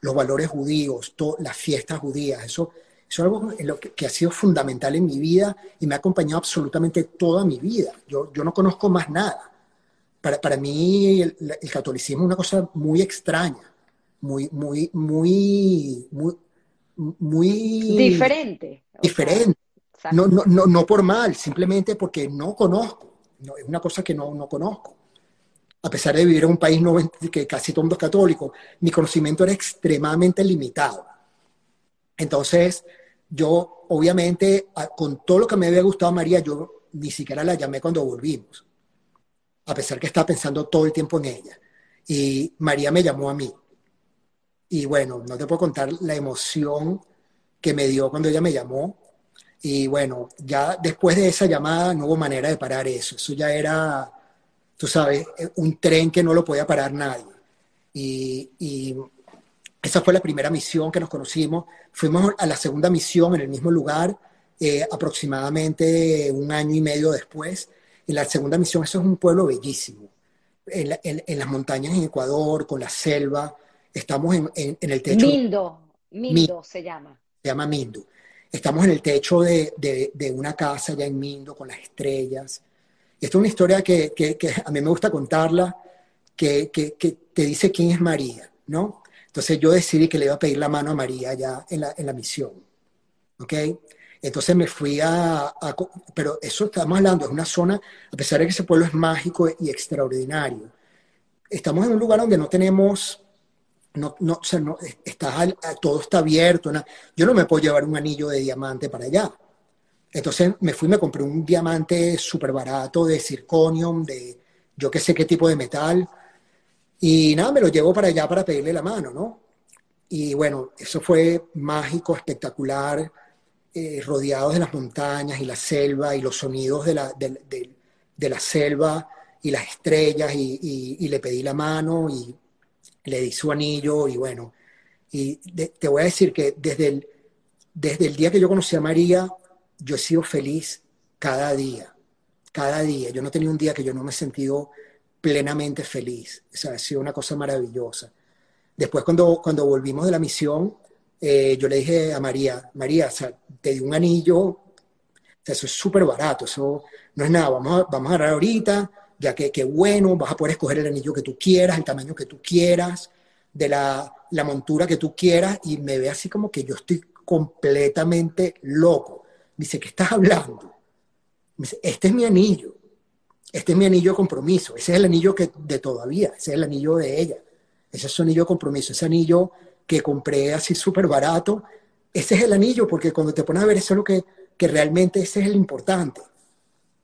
Los valores judíos, las fiestas judías, eso es algo en lo que, que, ha sido fundamental en mi vida y me ha acompañado absolutamente toda mi vida. Yo, yo no conozco más nada. Para, para mí el, el, catolicismo es una cosa muy extraña, muy, muy, muy, muy, muy... Diferente. Diferente. no, no, no, no, por mal, simplemente porque no conozco. No, es una cosa que no, no conozco. A pesar de vivir en un país que casi todo mundo es católico, mi conocimiento era extremadamente limitado. Entonces, yo, obviamente, con todo lo que me había gustado María, yo ni siquiera la llamé cuando volvimos, a pesar que estaba pensando todo el tiempo en ella. Y María me llamó a mí. Y bueno, no te puedo contar la emoción que me dio cuando ella me llamó. Y bueno, ya después de esa llamada no hubo manera de parar eso. Eso ya era, tú sabes, un tren que no lo podía parar nadie. Y, y esa fue la primera misión que nos conocimos. Fuimos a la segunda misión en el mismo lugar, eh, aproximadamente un año y medio después. En la segunda misión, eso es un pueblo bellísimo. En, las montañas en Ecuador, con la selva, estamos en, el techo. Mindo, Mindo se llama. Se llama Mindo. Estamos en el techo de, una casa ya en Mindo, con las estrellas. Y esta es una historia que, a mí me gusta contarla, que, te dice quién es María, ¿no? Entonces yo decidí que le iba a pedir la mano a María ya en la, en la misión. ¿Ok? Entonces me fui a, Pero eso estamos hablando, es una zona, a pesar de que ese pueblo es mágico y extraordinario. Estamos en un lugar donde no tenemos... No, no, o sea, no, está, todo está abierto. yo no me puedo llevar un anillo de diamante para allá. Entonces me fui, me compré un diamante súper barato de zirconium, de yo qué sé qué tipo de metal. Y nada, me lo llevo para allá para pedirle la mano, ¿no? Y bueno, eso fue mágico, espectacular eh, rodeados de las montañas y la selva y los sonidos de la, de, la selva y las estrellas y, le pedí la mano y le di su anillo y bueno, y te voy a decir que desde el, desde el día que yo conocí a María, yo he sido feliz cada día, cada día. Yo no tenía un día que yo no me he sentido plenamente feliz. O sea, ha sido una cosa maravillosa. Después cuando, cuando volvimos de la misión, eh, yo le dije a María, María, o sea, te di un anillo, o sea, eso es súper barato, eso no es nada, vamos a, vamos a agarrar ahorita, ya que, qué bueno, vas a poder escoger el anillo que tú quieras, el tamaño que tú quieras, de la, la montura que tú quieras, y me ve así como que yo estoy completamente loco. dice, ¿qué estás hablando? Dice, este es mi anillo, este es mi anillo de compromiso, ese es el anillo que, de todavía, ese es el anillo de ella, ese es su anillo de compromiso, ese anillo que compré así súper barato, ese es el anillo, porque cuando te pones a ver eso es lo que, que realmente ese es el importante.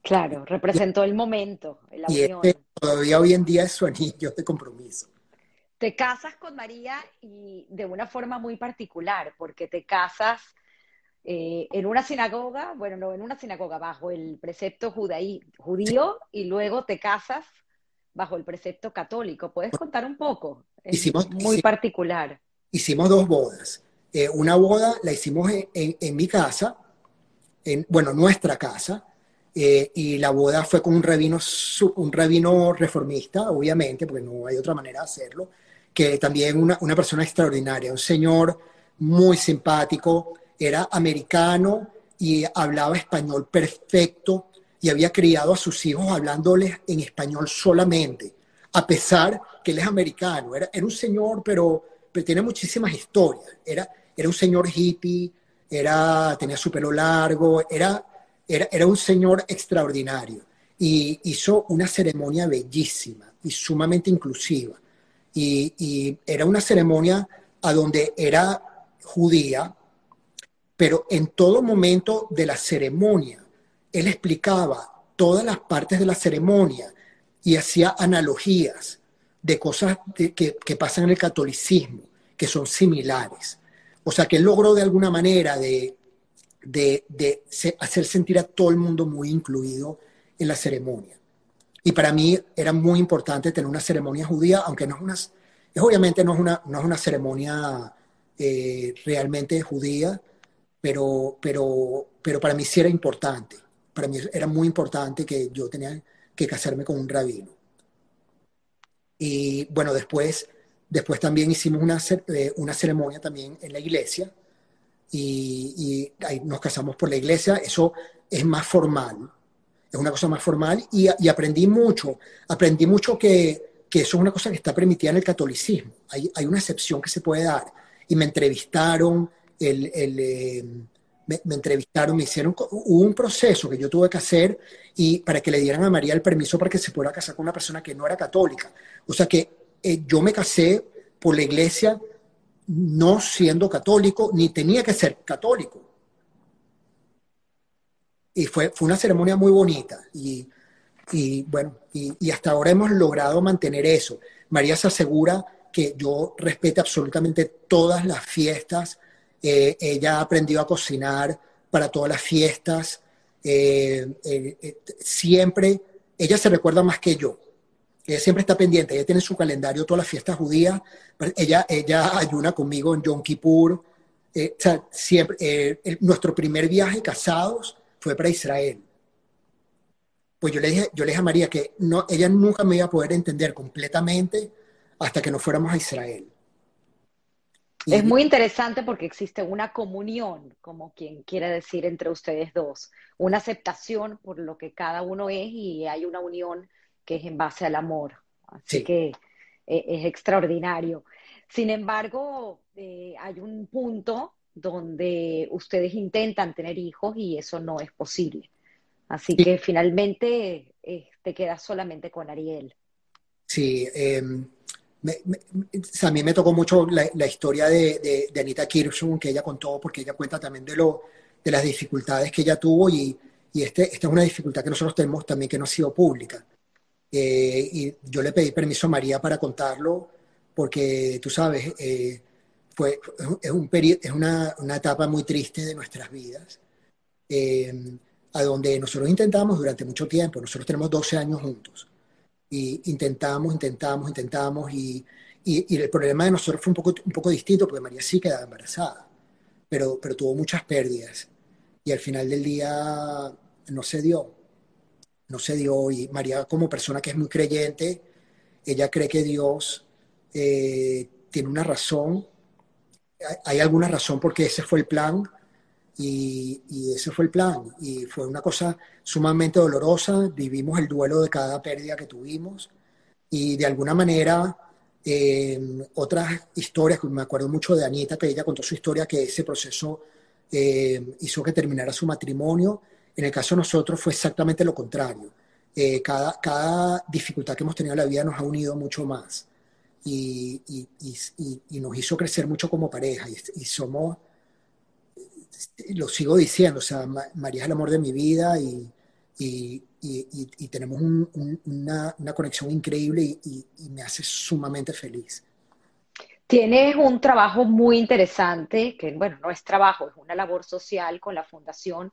Claro, representó el momento, la y este todavía hoy en día es su anillo de compromiso. Te casas con María y de una forma muy particular, porque te casas eh, en una sinagoga, bueno, no en una sinagoga, bajo el precepto judaí, judío y luego te casas bajo el precepto católico. ¿Puedes contar un poco? hicimos, muy particular hicimos dos bodas. Eh, una boda la hicimos en, mi casa, en, bueno, nuestra casa, eh, y la boda fue con un rabino, un rabino reformista, obviamente, porque no hay otra manera de hacerlo, que también una, una persona extraordinaria, un señor muy simpático, era americano y hablaba español perfecto y había criado a sus hijos hablándoles en español solamente, a pesar que él es americano. Era, era un señor, pero pero tiene muchísimas historias. Era, era un señor hippie, era, tenía su pelo largo, era, era, era un señor extraordinario. Y hizo una ceremonia bellísima y sumamente inclusiva. Y, y era una ceremonia a donde era judía, pero en todo momento de la ceremonia, él explicaba todas las partes de la ceremonia y hacía analogías de cosas que, que, pasan en el catolicismo, que son similares. O sea, que él logró de alguna manera de, de, hacer sentir a todo el mundo muy incluido en la ceremonia. Y para mí era muy importante tener una ceremonia judía, aunque no es una, es obviamente no es una, no es una ceremonia eh, realmente judía, pero, pero, pero para mí sí era importante. Para mí era muy importante que yo tenía que casarme con un rabino. Y bueno, después, después también hicimos una, eh, una ceremonia también en la iglesia y, ahí nos casamos por la iglesia. Eso es más formal, es una cosa más formal y, aprendí mucho. Aprendí mucho que, que, eso es una cosa que está permitida en el catolicismo. Hay, hay una excepción que se puede dar. Y me entrevistaron, el, el, eh, me, entrevistaron, me hicieron, un proceso que yo tuve que hacer y para que le dieran a María el permiso para que se pudiera casar con una persona que no era católica. O sea que eh, yo me casé por la iglesia no siendo católico, ni tenía que ser católico. Y fue, fue una ceremonia muy bonita. Y, y bueno, y hasta ahora hemos logrado mantener eso. María se asegura que yo respete absolutamente todas las fiestas eh, ella aprendió a cocinar para todas las fiestas. Eh, eh, siempre, ella se recuerda más que yo. Ella siempre está pendiente, ella tiene su calendario todas las fiestas judías. Ella, ella ayuna conmigo en Yom Kippur. siempre, nuestro primer viaje casados fue para Israel. pues yo le dije, yo le dije a María que no, ella nunca me iba a poder entender completamente hasta que nos fuéramos a Israel. Es muy interesante porque existe una comunión, como quien quiere decir, entre ustedes dos, una aceptación por lo que cada uno es y hay una unión que es en base al amor. Así que eh, es extraordinario. Sin embargo, eh, hay un punto donde ustedes intentan tener hijos y eso no es posible. Así que finalmente eh, te quedas solamente con Ariel. Sí, em, a mí me tocó mucho la, historia de, Anita Kirchhoff, que ella contó, porque ella cuenta también de, lo, de las dificultades que ella tuvo y, y este, esta es una dificultad que nosotros tenemos también que no ha sido pública. Eh, y yo le pedí permiso a María para contarlo, porque tú sabes, eh, fue, es, un es una, una, etapa muy triste de nuestras vidas, em, a donde nosotros intentamos durante mucho tiempo, nosotros tenemos 12 años juntos, y intentamos, intentamos, intentamos, y, y, el problema de nosotros fue un poco, un poco distinto, porque María sí quedaba embarazada, pero, pero tuvo muchas pérdidas, y al final del día no se dio, no se dio, y María como persona que es muy creyente, ella cree que Dios eh, tiene una razón, hay alguna razón porque ese fue el plan y, ese fue el plan y fue una cosa sumamente dolorosa, vivimos el duelo de cada pérdida que tuvimos y de alguna manera eh, otras historias, me acuerdo mucho de Anita, que ella contó su historia, que ese proceso eh, hizo que terminara su matrimonio. En el caso de nosotros fue exactamente lo contrario. cada, cada dificultad que hemos tenido en la vida nos ha unido mucho más y, nos hizo crecer mucho como pareja. Y, somos, lo sigo diciendo, o sea, María es el amor de mi vida y, tenemos una, conexión increíble y, me hace sumamente feliz. Tienes un trabajo muy interesante, que bueno, no es trabajo, es una labor social con la Fundación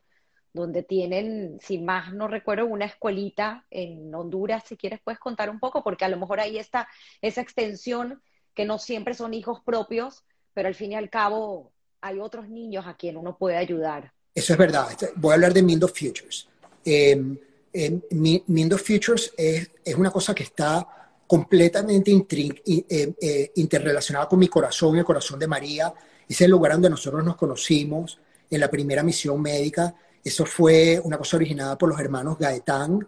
donde tienen, si más no recuerdo, una escuelita en Honduras, si quieres puedes contar un poco, porque a lo mejor ahí está esa extensión que no siempre son hijos propios, pero al fin y al cabo hay otros niños a quien uno puede ayudar. Eso es verdad. Voy a hablar de Mindo Futures. Eh, Mindo Futures es, una cosa que está completamente eh, eh, interrelacionada con mi corazón, el corazón de María. Es el lugar donde nosotros nos conocimos en la primera misión médica eso fue una cosa originada por los hermanos Gaetán,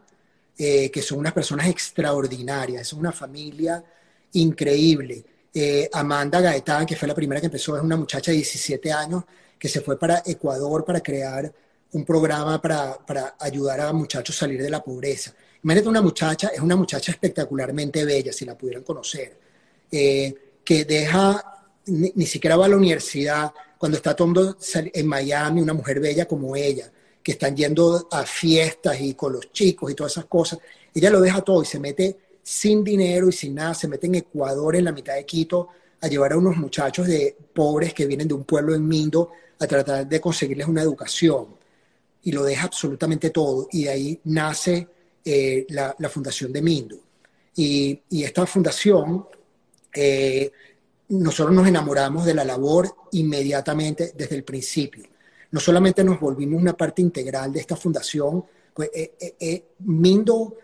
eh, que son unas personas extraordinarias, es una familia increíble. Eh, Amanda Gaetán, que fue la primera que empezó, es una muchacha de 17 años que se fue para Ecuador para crear un programa para, ayudar a muchachos a salir de la pobreza. Imagínate una muchacha, es una muchacha espectacularmente bella, si la pudieran conocer, eh, que deja, ni, ni, siquiera va a la universidad, cuando está todo en Miami, una mujer bella como ella, que están yendo a fiestas y con los chicos y todas esas cosas. Ella lo deja todo y se mete sin dinero y sin nada, se mete en Ecuador, en la mitad de Quito, a llevar a unos muchachos de pobres que vienen de un pueblo en Mindo a tratar de conseguirles una educación. Y lo deja absolutamente todo. Y de ahí nace eh, la, Fundación de Mindo. Y, esta fundación, eh, nosotros nos enamoramos de la labor inmediatamente desde el principio no solamente nos volvimos una parte integral de esta fundación, pues eh, eh, Mindo,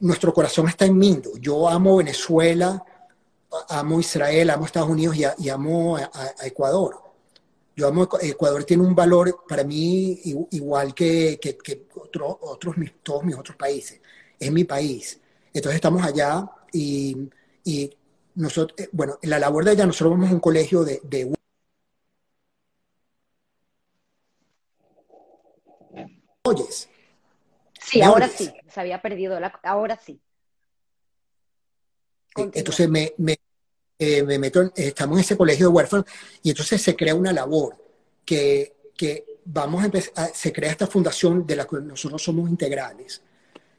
nuestro corazón está en Mindo. Yo amo Venezuela, amo Israel, amo Estados Unidos y, amo a, Ecuador. Yo amo Ecuador, tiene un valor para mí igual que, otros, todos mis otros países. Es mi país. Entonces estamos allá y, nosotros, bueno, en la labor de allá nosotros vamos a un colegio de, de oyes? Sí, ahora sí, se había perdido la... Ahora sí. Entonces me, eh, me, meto, estamos en ese colegio de huérfanos y entonces se crea una labor que, que vamos a empezar, se crea esta fundación de la que nosotros somos integrales.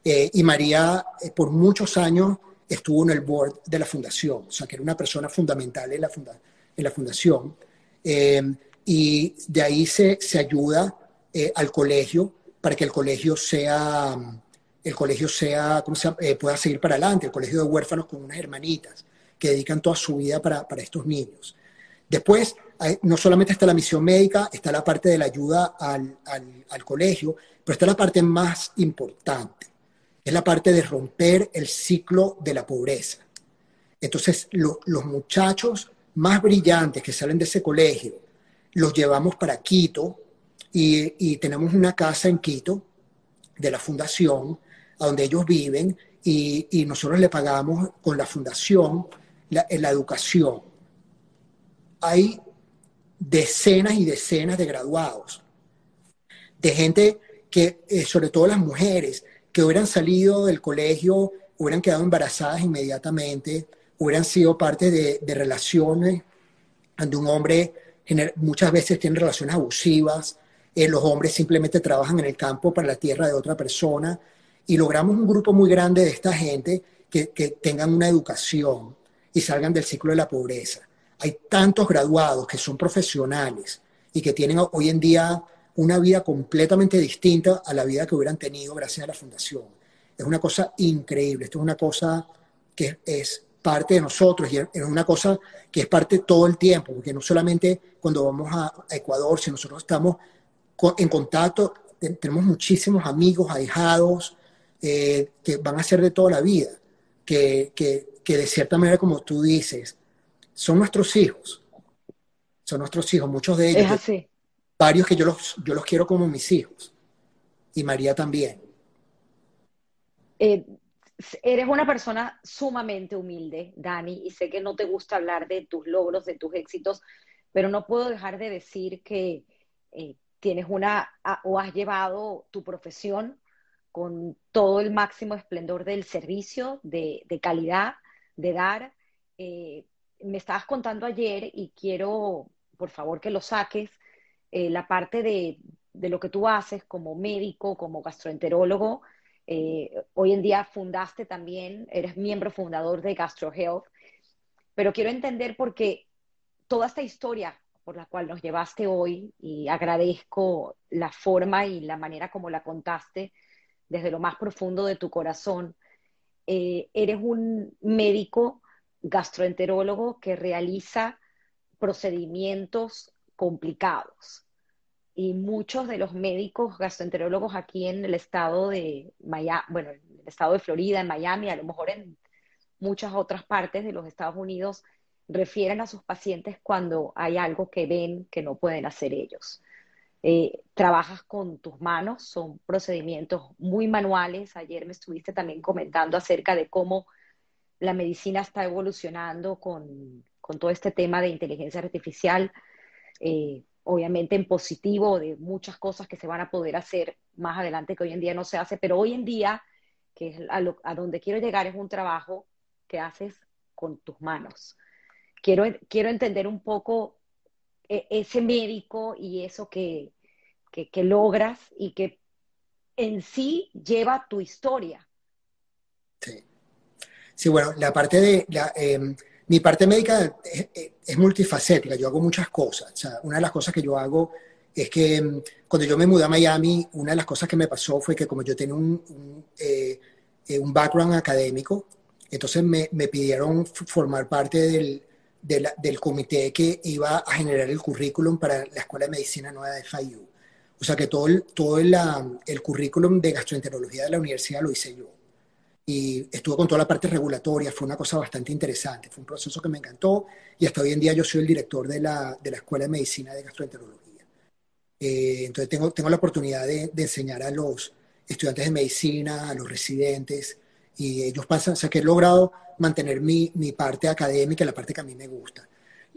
Eh, y María eh, por muchos años estuvo en el board de la fundación, o sea que era una persona fundamental en la, en la fundación. y de ahí se, se ayuda al colegio para que el colegio sea, el colegio sea, ¿cómo se eh, pueda seguir para adelante, el colegio de huérfanos con unas hermanitas que dedican toda su vida para, para estos niños. Después, no solamente está la misión médica, está la parte de la ayuda al, al, colegio, pero está la parte más importante, es la parte de romper el ciclo de la pobreza. Entonces, los muchachos más brillantes que salen de ese colegio, los llevamos para Quito y, y tenemos una casa en Quito de la fundación, a donde ellos viven, y, y nosotros le pagamos con la fundación la, la educación. Hay decenas y decenas de graduados, de gente que, eh, sobre todo las mujeres, que hubieran salido del colegio, hubieran quedado embarazadas inmediatamente, hubieran sido parte de, relaciones donde un hombre muchas veces tiene relaciones abusivas, eh, los hombres simplemente trabajan en el campo para la tierra de otra persona y logramos un grupo muy grande de esta gente que, que tengan una educación y salgan del ciclo de la pobreza. Hay tantos graduados que son profesionales y que tienen hoy en día una vida completamente distinta a la vida que hubieran tenido gracias a la fundación. Es una cosa increíble, esto es una cosa que es parte de nosotros y es una cosa que es parte todo el tiempo, porque no solamente cuando vamos a, Ecuador, si nosotros estamos en contacto, tenemos muchísimos amigos, ahijados, eh, que van a ser de toda la vida, que, que, que de cierta manera, como tú dices, son nuestros hijos. Son nuestros hijos, muchos de ellos. Es así. Varios que yo los, yo los quiero como mis hijos. Y María también. Eh, eres una persona sumamente humilde, Dani, y sé que no te gusta hablar de tus logros, de tus éxitos, pero no puedo dejar de decir que eh, tienes una, o has llevado tu profesión con todo el máximo esplendor del servicio, de, de calidad, de dar. Eh, me estabas contando ayer y quiero, por favor, que lo saques, eh, la parte de, lo que tú haces como médico, como gastroenterólogo. Eh, hoy en día fundaste también, eres miembro fundador de GastroHealth, pero quiero entender por qué toda esta historia por la cual nos llevaste hoy y agradezco la forma y la manera como la contaste desde lo más profundo de tu corazón. Eh, eres un médico gastroenterólogo que realiza procedimientos complicados. Y muchos de los médicos gastroenterólogos aquí en el estado de Miami, bueno, en el estado de Florida, en Miami, a lo mejor en muchas otras partes de los Estados Unidos, refieren a sus pacientes cuando hay algo que ven que no pueden hacer ellos. Eh, trabajas con tus manos, son procedimientos muy manuales. Ayer me estuviste también comentando acerca de cómo la medicina está evolucionando con, todo este tema de inteligencia artificial, eh, obviamente en positivo, de muchas cosas que se van a poder hacer más adelante que hoy en día no se hace, pero hoy en día, que es a, donde quiero llegar, es un trabajo que haces con tus manos. Quiero, quiero entender un poco ese médico y eso que, que logras y que en sí lleva tu historia. Sí. Sí, bueno, la parte de, la, em, mi parte médica es, multifacética, yo hago muchas cosas. O sea, una de las cosas que yo hago es que em, cuando yo me mudé a Miami, una de las cosas que me pasó fue que como yo tenía un, un, eh, eh, background académico, entonces me, me pidieron formar parte del, del comité que iba a generar el currículum para la Escuela de Medicina Nueva de FIU. O sea que todo el, todo el, currículum de gastroenterología de la universidad lo hice yo y estuve con toda la parte regulatoria, fue una cosa bastante interesante, fue un proceso que me encantó y hasta hoy en día yo soy el director de la, de la Escuela de Medicina de Gastroenterología. Eh, entonces tengo, tengo la oportunidad de, de, enseñar a los estudiantes de medicina, a los residentes, y ellos pasan, o sea que he logrado mantener mi, mi parte académica, la parte que a mí me gusta.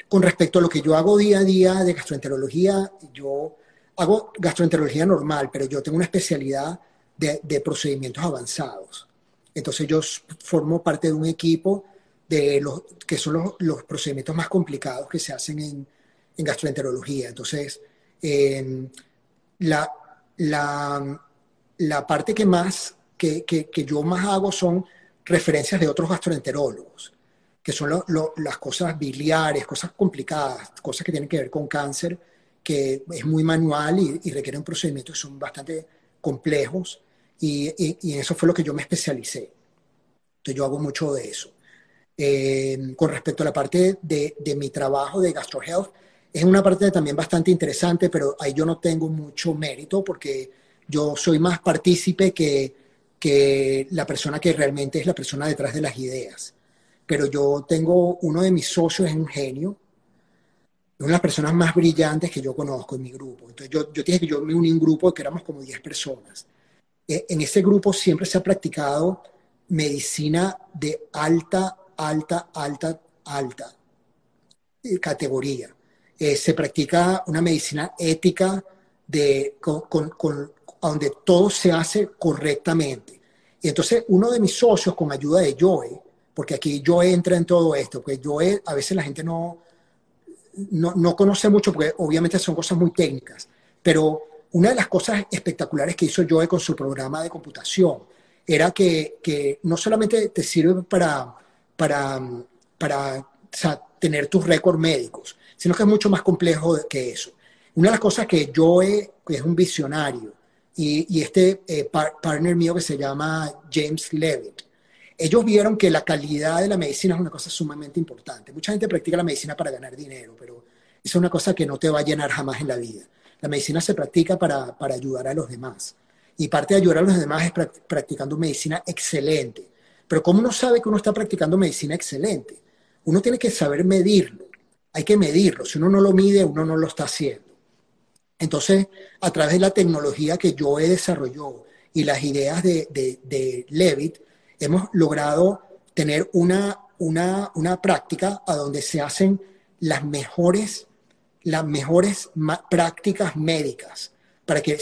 Con respecto a lo que yo hago día a día de gastroenterología, yo hago gastroenterología normal, pero yo tengo una especialidad de, de procedimientos avanzados. Entonces yo formo parte de un equipo de los que son los, procedimientos más complicados que se hacen en, gastroenterología. Entonces, la, la, parte que más, que, yo más hago son referencias de otros gastroenterólogos, que son las cosas biliares, cosas complicadas, cosas que tienen que ver con cáncer, que es muy manual y, y requieren procedimientos que son bastante complejos y, y, eso fue lo que yo me especialicé. Entonces yo hago mucho de eso. Eh, con respecto a la parte de, de, mi trabajo de GastroHealth, es una parte también bastante interesante, pero ahí yo no tengo mucho mérito porque yo soy más partícipe que, que la persona que realmente es la persona detrás de las ideas. Pero yo tengo, uno de mis socios es un genio, una de las personas más brillantes que yo conozco en mi grupo. Entonces yo, yo dije que yo me uní a un grupo que éramos como 10 personas. Eh, en ese grupo siempre se ha practicado medicina de alta, alta, alta, alta eh, categoría. Eh, se practica una medicina ética de, con, con, donde todo se hace correctamente. Y entonces uno de mis socios, con ayuda de Joe, porque aquí Joe entra en todo esto, porque Joe a veces la gente no, no, no conoce mucho, porque obviamente son cosas muy técnicas, pero una de las cosas espectaculares que hizo Joe con su programa de computación era que, que no solamente te sirve para, para, para tener tus récords médicos, sino que es mucho más complejo que eso. Una de las cosas que Joe, que es un visionario, y, y este eh, partner mío que se llama James Levitt, ellos vieron que la calidad de la medicina es una cosa sumamente importante. Mucha gente practica la medicina para ganar dinero, pero es una cosa que no te va a llenar jamás en la vida. La medicina se practica para, para ayudar a los demás. Y parte de ayudar a los demás es practicando medicina excelente. Pero ¿cómo uno sabe que uno está practicando medicina excelente? Uno tiene que saber medirlo. Hay que medirlo. Si uno no lo mide, uno no lo está haciendo. Entonces, a través de la tecnología que yo he desarrollado y las ideas de, de, de Levitt, hemos logrado tener una, una, una práctica a donde se hacen las mejores, las mejores prácticas médicas para que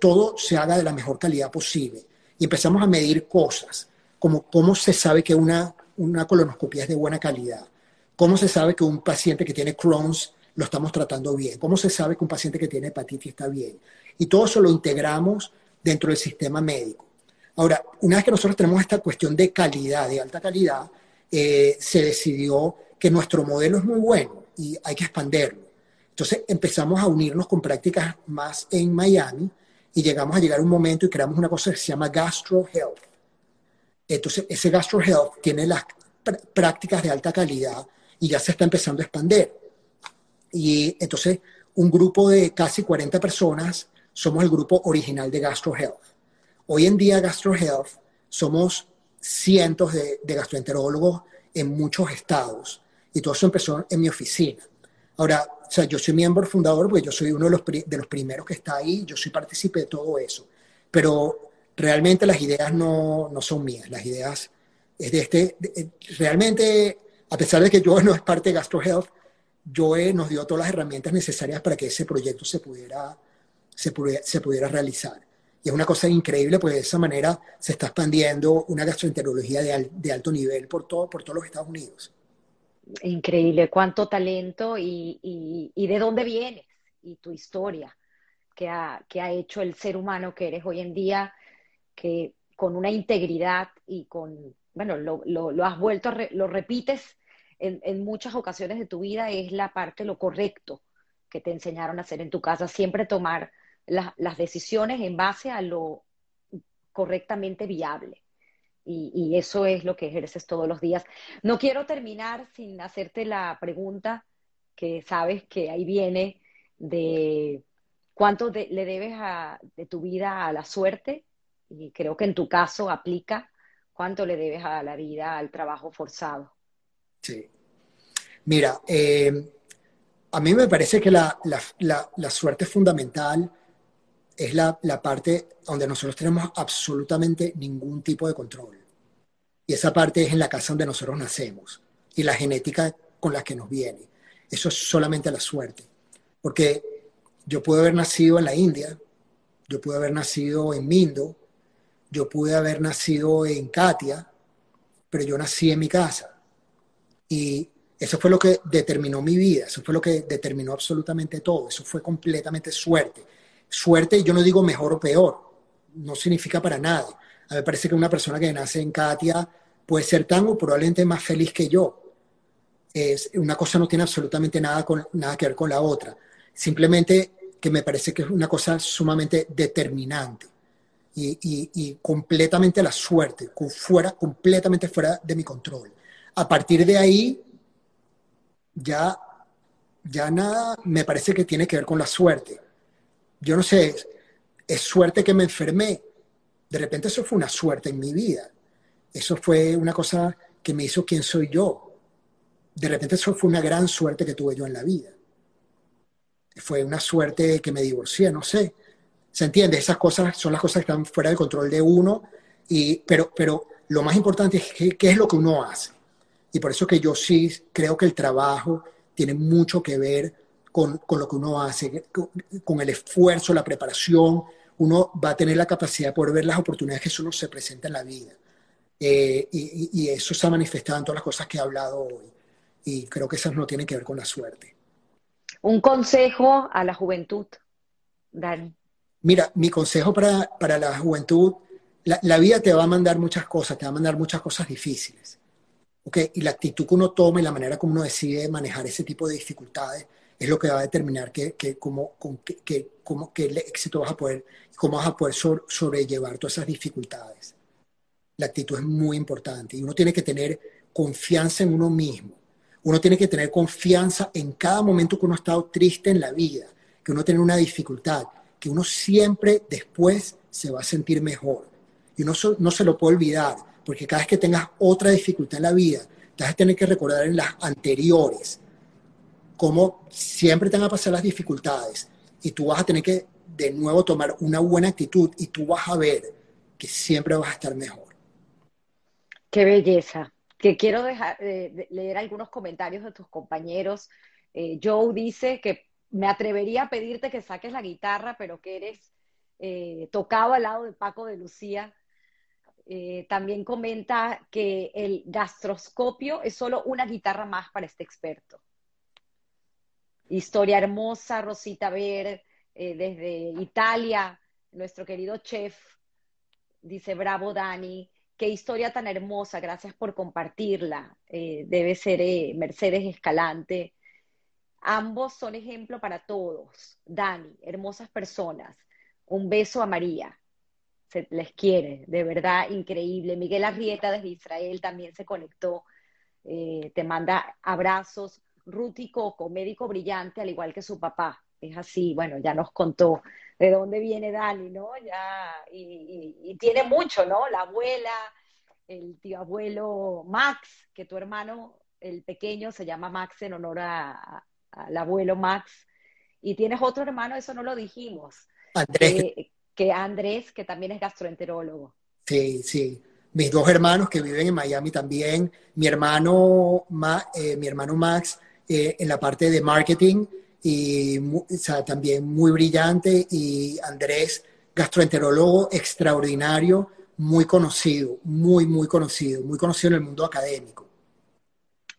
todo se haga de la mejor calidad posible. Y empezamos a medir cosas, como cómo se sabe que una, una colonoscopia es de buena calidad, cómo se sabe que un paciente que tiene Crohn's lo estamos tratando bien, cómo se sabe que un paciente que tiene hepatitis está bien. Y todo eso lo integramos dentro del sistema médico. Ahora, una vez que nosotros tenemos esta cuestión de calidad, de alta calidad, eh, se decidió que nuestro modelo es muy bueno y hay que expanderlo. Entonces empezamos a unirnos con prácticas más en Miami y llegamos a llegar a un momento y creamos una cosa que se llama Gastro Health. Entonces ese Gastro Health tiene las prácticas de alta calidad y ya se está empezando a expandir. Y entonces un grupo de casi 40 personas somos el grupo original de Gastro Health. Hoy en día GastroHealth somos cientos de, gastroenterólogos en muchos estados y todo eso empezó en mi oficina. Ahora, o sea, yo soy miembro fundador porque yo soy uno de los, de los primeros que está ahí, yo soy partícipe de todo eso, pero realmente las ideas no, no son mías, las ideas es de este, realmente, a pesar de que yo no es parte de GastroHealth, Joe nos dio todas las herramientas necesarias para que ese proyecto se pudiera, se se pudiera realizar. Y es una cosa increíble, pues de esa manera se está expandiendo una gastroenterología de, alto nivel por, todo, por todos los Estados Unidos. Increíble, cuánto talento y, de dónde vienes y tu historia que ha, que ha hecho el ser humano que eres hoy en día, que con una integridad y con, bueno, lo, lo, has vuelto, lo repites en, muchas ocasiones de tu vida, es la parte, lo correcto que te enseñaron a hacer en tu casa, siempre tomar las decisiones en base a lo correctamente viable. Y, eso es lo que ejerces todos los días. No quiero terminar sin hacerte la pregunta que sabes que ahí viene de cuánto le debes de tu vida a la suerte, y creo que en tu caso aplica cuánto le debes a la vida al trabajo forzado. Sí. Mira, eh, a mí me parece que la, la suerte es fundamental es la, parte donde nosotros tenemos absolutamente ningún tipo de control. Y esa parte es en la casa donde nosotros nacemos y la genética con la que nos viene. Eso es solamente la suerte. Porque yo pude haber nacido en la India, yo pude haber nacido en Mindo, yo pude haber nacido en Katia, pero yo nací en mi casa. Y eso fue lo que determinó mi vida, eso fue lo que determinó absolutamente todo, eso fue completamente suerte suerte, yo no digo mejor o peor, no significa para nada. A mí me parece que una persona que nace en Katia puede ser tan o probablemente más feliz que yo. Es, una cosa no tiene absolutamente nada, con, nada que ver con la otra. Simplemente que me parece que es una cosa sumamente determinante y, y, y completamente la suerte, fuera, completamente fuera de mi control. a partir de ahí, ya, ya nada me parece que tiene que ver con la suerte. Yo no sé, es suerte que me enfermé. De repente eso fue una suerte en mi vida. Eso fue una cosa que me hizo quien soy yo. De repente eso fue una gran suerte que tuve yo en la vida. Fue una suerte que me divorcié, no sé. ¿Se entiende? Esas cosas son las cosas que están fuera del control de uno, y, pero, pero lo más importante es qué, es lo que uno hace. Y por eso que yo sí creo que el trabajo tiene mucho que ver con, con lo que uno hace, con, el esfuerzo, la preparación. Uno va a tener la capacidad de poder ver las oportunidades que eso uno se presenta en la vida. Eh, y, y, eso se ha manifestado en todas las cosas que he hablado hoy. Y creo que esas no tienen que ver con la suerte. Un consejo a la juventud, Dani. Mira, mi consejo para, para la juventud, la, la, vida te va a mandar muchas cosas, te va a mandar muchas cosas difíciles. ¿Okay? Y la actitud que uno toma y la manera como uno decide manejar ese tipo de dificultades es lo que va a determinar que, que, cómo, que, que, cómo, qué éxito vas a poder, cómo vas a poder sobrellevar todas esas dificultades. La actitud es muy importante y uno tiene que tener confianza en uno mismo. Uno tiene que tener confianza en cada momento que uno ha estado triste en la vida, que uno tiene una dificultad, que uno siempre después se va a sentir mejor. Y uno no se lo puede olvidar, porque cada vez que tengas otra dificultad en la vida, te vas a tener que recordar en las anteriores cómo siempre te van a pasar las dificultades y tú vas a tener que de nuevo tomar una buena actitud y tú vas a ver que siempre vas a estar mejor. Qué belleza. Que quiero dejar, de leer algunos comentarios de tus compañeros. Eh, Joe dice que me atrevería a pedirte que saques la guitarra, pero que eres eh, tocado al lado de Paco de Lucía. Eh, también comenta que el gastroscopio es solo una guitarra más para este experto. Historia hermosa, Rosita Ver, eh, desde Italia, nuestro querido chef, dice, bravo Dani, qué historia tan hermosa, gracias por compartirla. Eh, debe ser Mercedes Escalante. Ambos son ejemplo para todos. Dani, hermosas personas. Un beso a María se les quiere, de verdad increíble. Miguel Arrieta desde Israel también se conectó, eh, te manda abrazos. Ruti Coco, médico brillante, al igual que su papá. Es así, bueno, ya nos contó de dónde viene Dani, ¿no? Ya, y, tiene mucho, ¿no? La abuela, el tío abuelo Max, que tu hermano, el pequeño, se llama Max en honor al abuelo Max. Y tienes otro hermano, eso no lo dijimos. Andrés. Eh, que Andrés, que también es gastroenterólogo. Sí, sí. Mis dos hermanos que viven en Miami también. Mi hermano, eh, mi hermano Max eh, en la parte de marketing y también muy brillante. Y Andrés, gastroenterólogo extraordinario, muy conocido, muy, muy conocido, muy conocido en el mundo académico.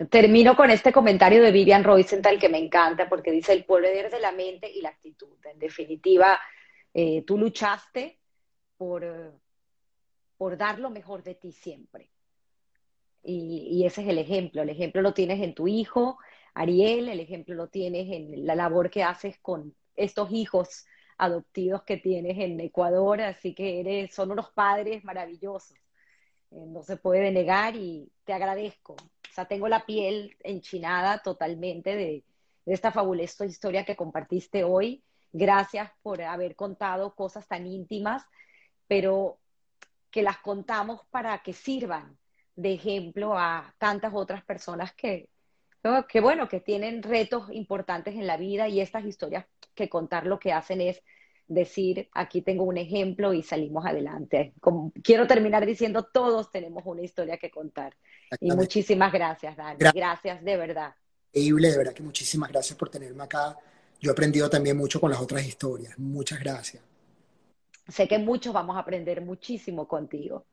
Termino con este comentario de Vivian Roycenthal que me encanta porque dice el poder de la mente y la actitud. En definitiva, eh, tú luchaste por, por dar lo mejor de ti siempre. Y, ese es el ejemplo. El ejemplo lo tienes en tu hijo, Ariel, el ejemplo lo tienes en la labor que haces con estos hijos adoptivos que tienes en Ecuador, así que eres, son unos padres maravillosos. Eh, no se puede negar y te agradezco. O sea, tengo la piel enchinada totalmente de esta fabulosa historia que compartiste hoy Gracias por haber contado cosas tan íntimas, pero que las contamos para que sirvan de ejemplo a tantas otras personas que, que bueno, que tienen retos importantes en la vida y estas historias que contar lo que hacen es decir, aquí tengo un ejemplo y salimos adelante. Como, quiero terminar diciendo, todos tenemos una historia que contar. Y muchísimas gracias, Dani. gracias de verdad. Increíble, de verdad que muchísimas gracias por tenerme acá yo he aprendido también mucho con las otras historias. Muchas gracias. Sé que muchos vamos a aprender muchísimo contigo.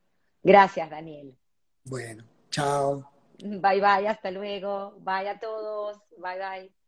Gracias, Daniel. Bueno, chao. Bye bye, hasta luego. Bye a todos. Bye bye.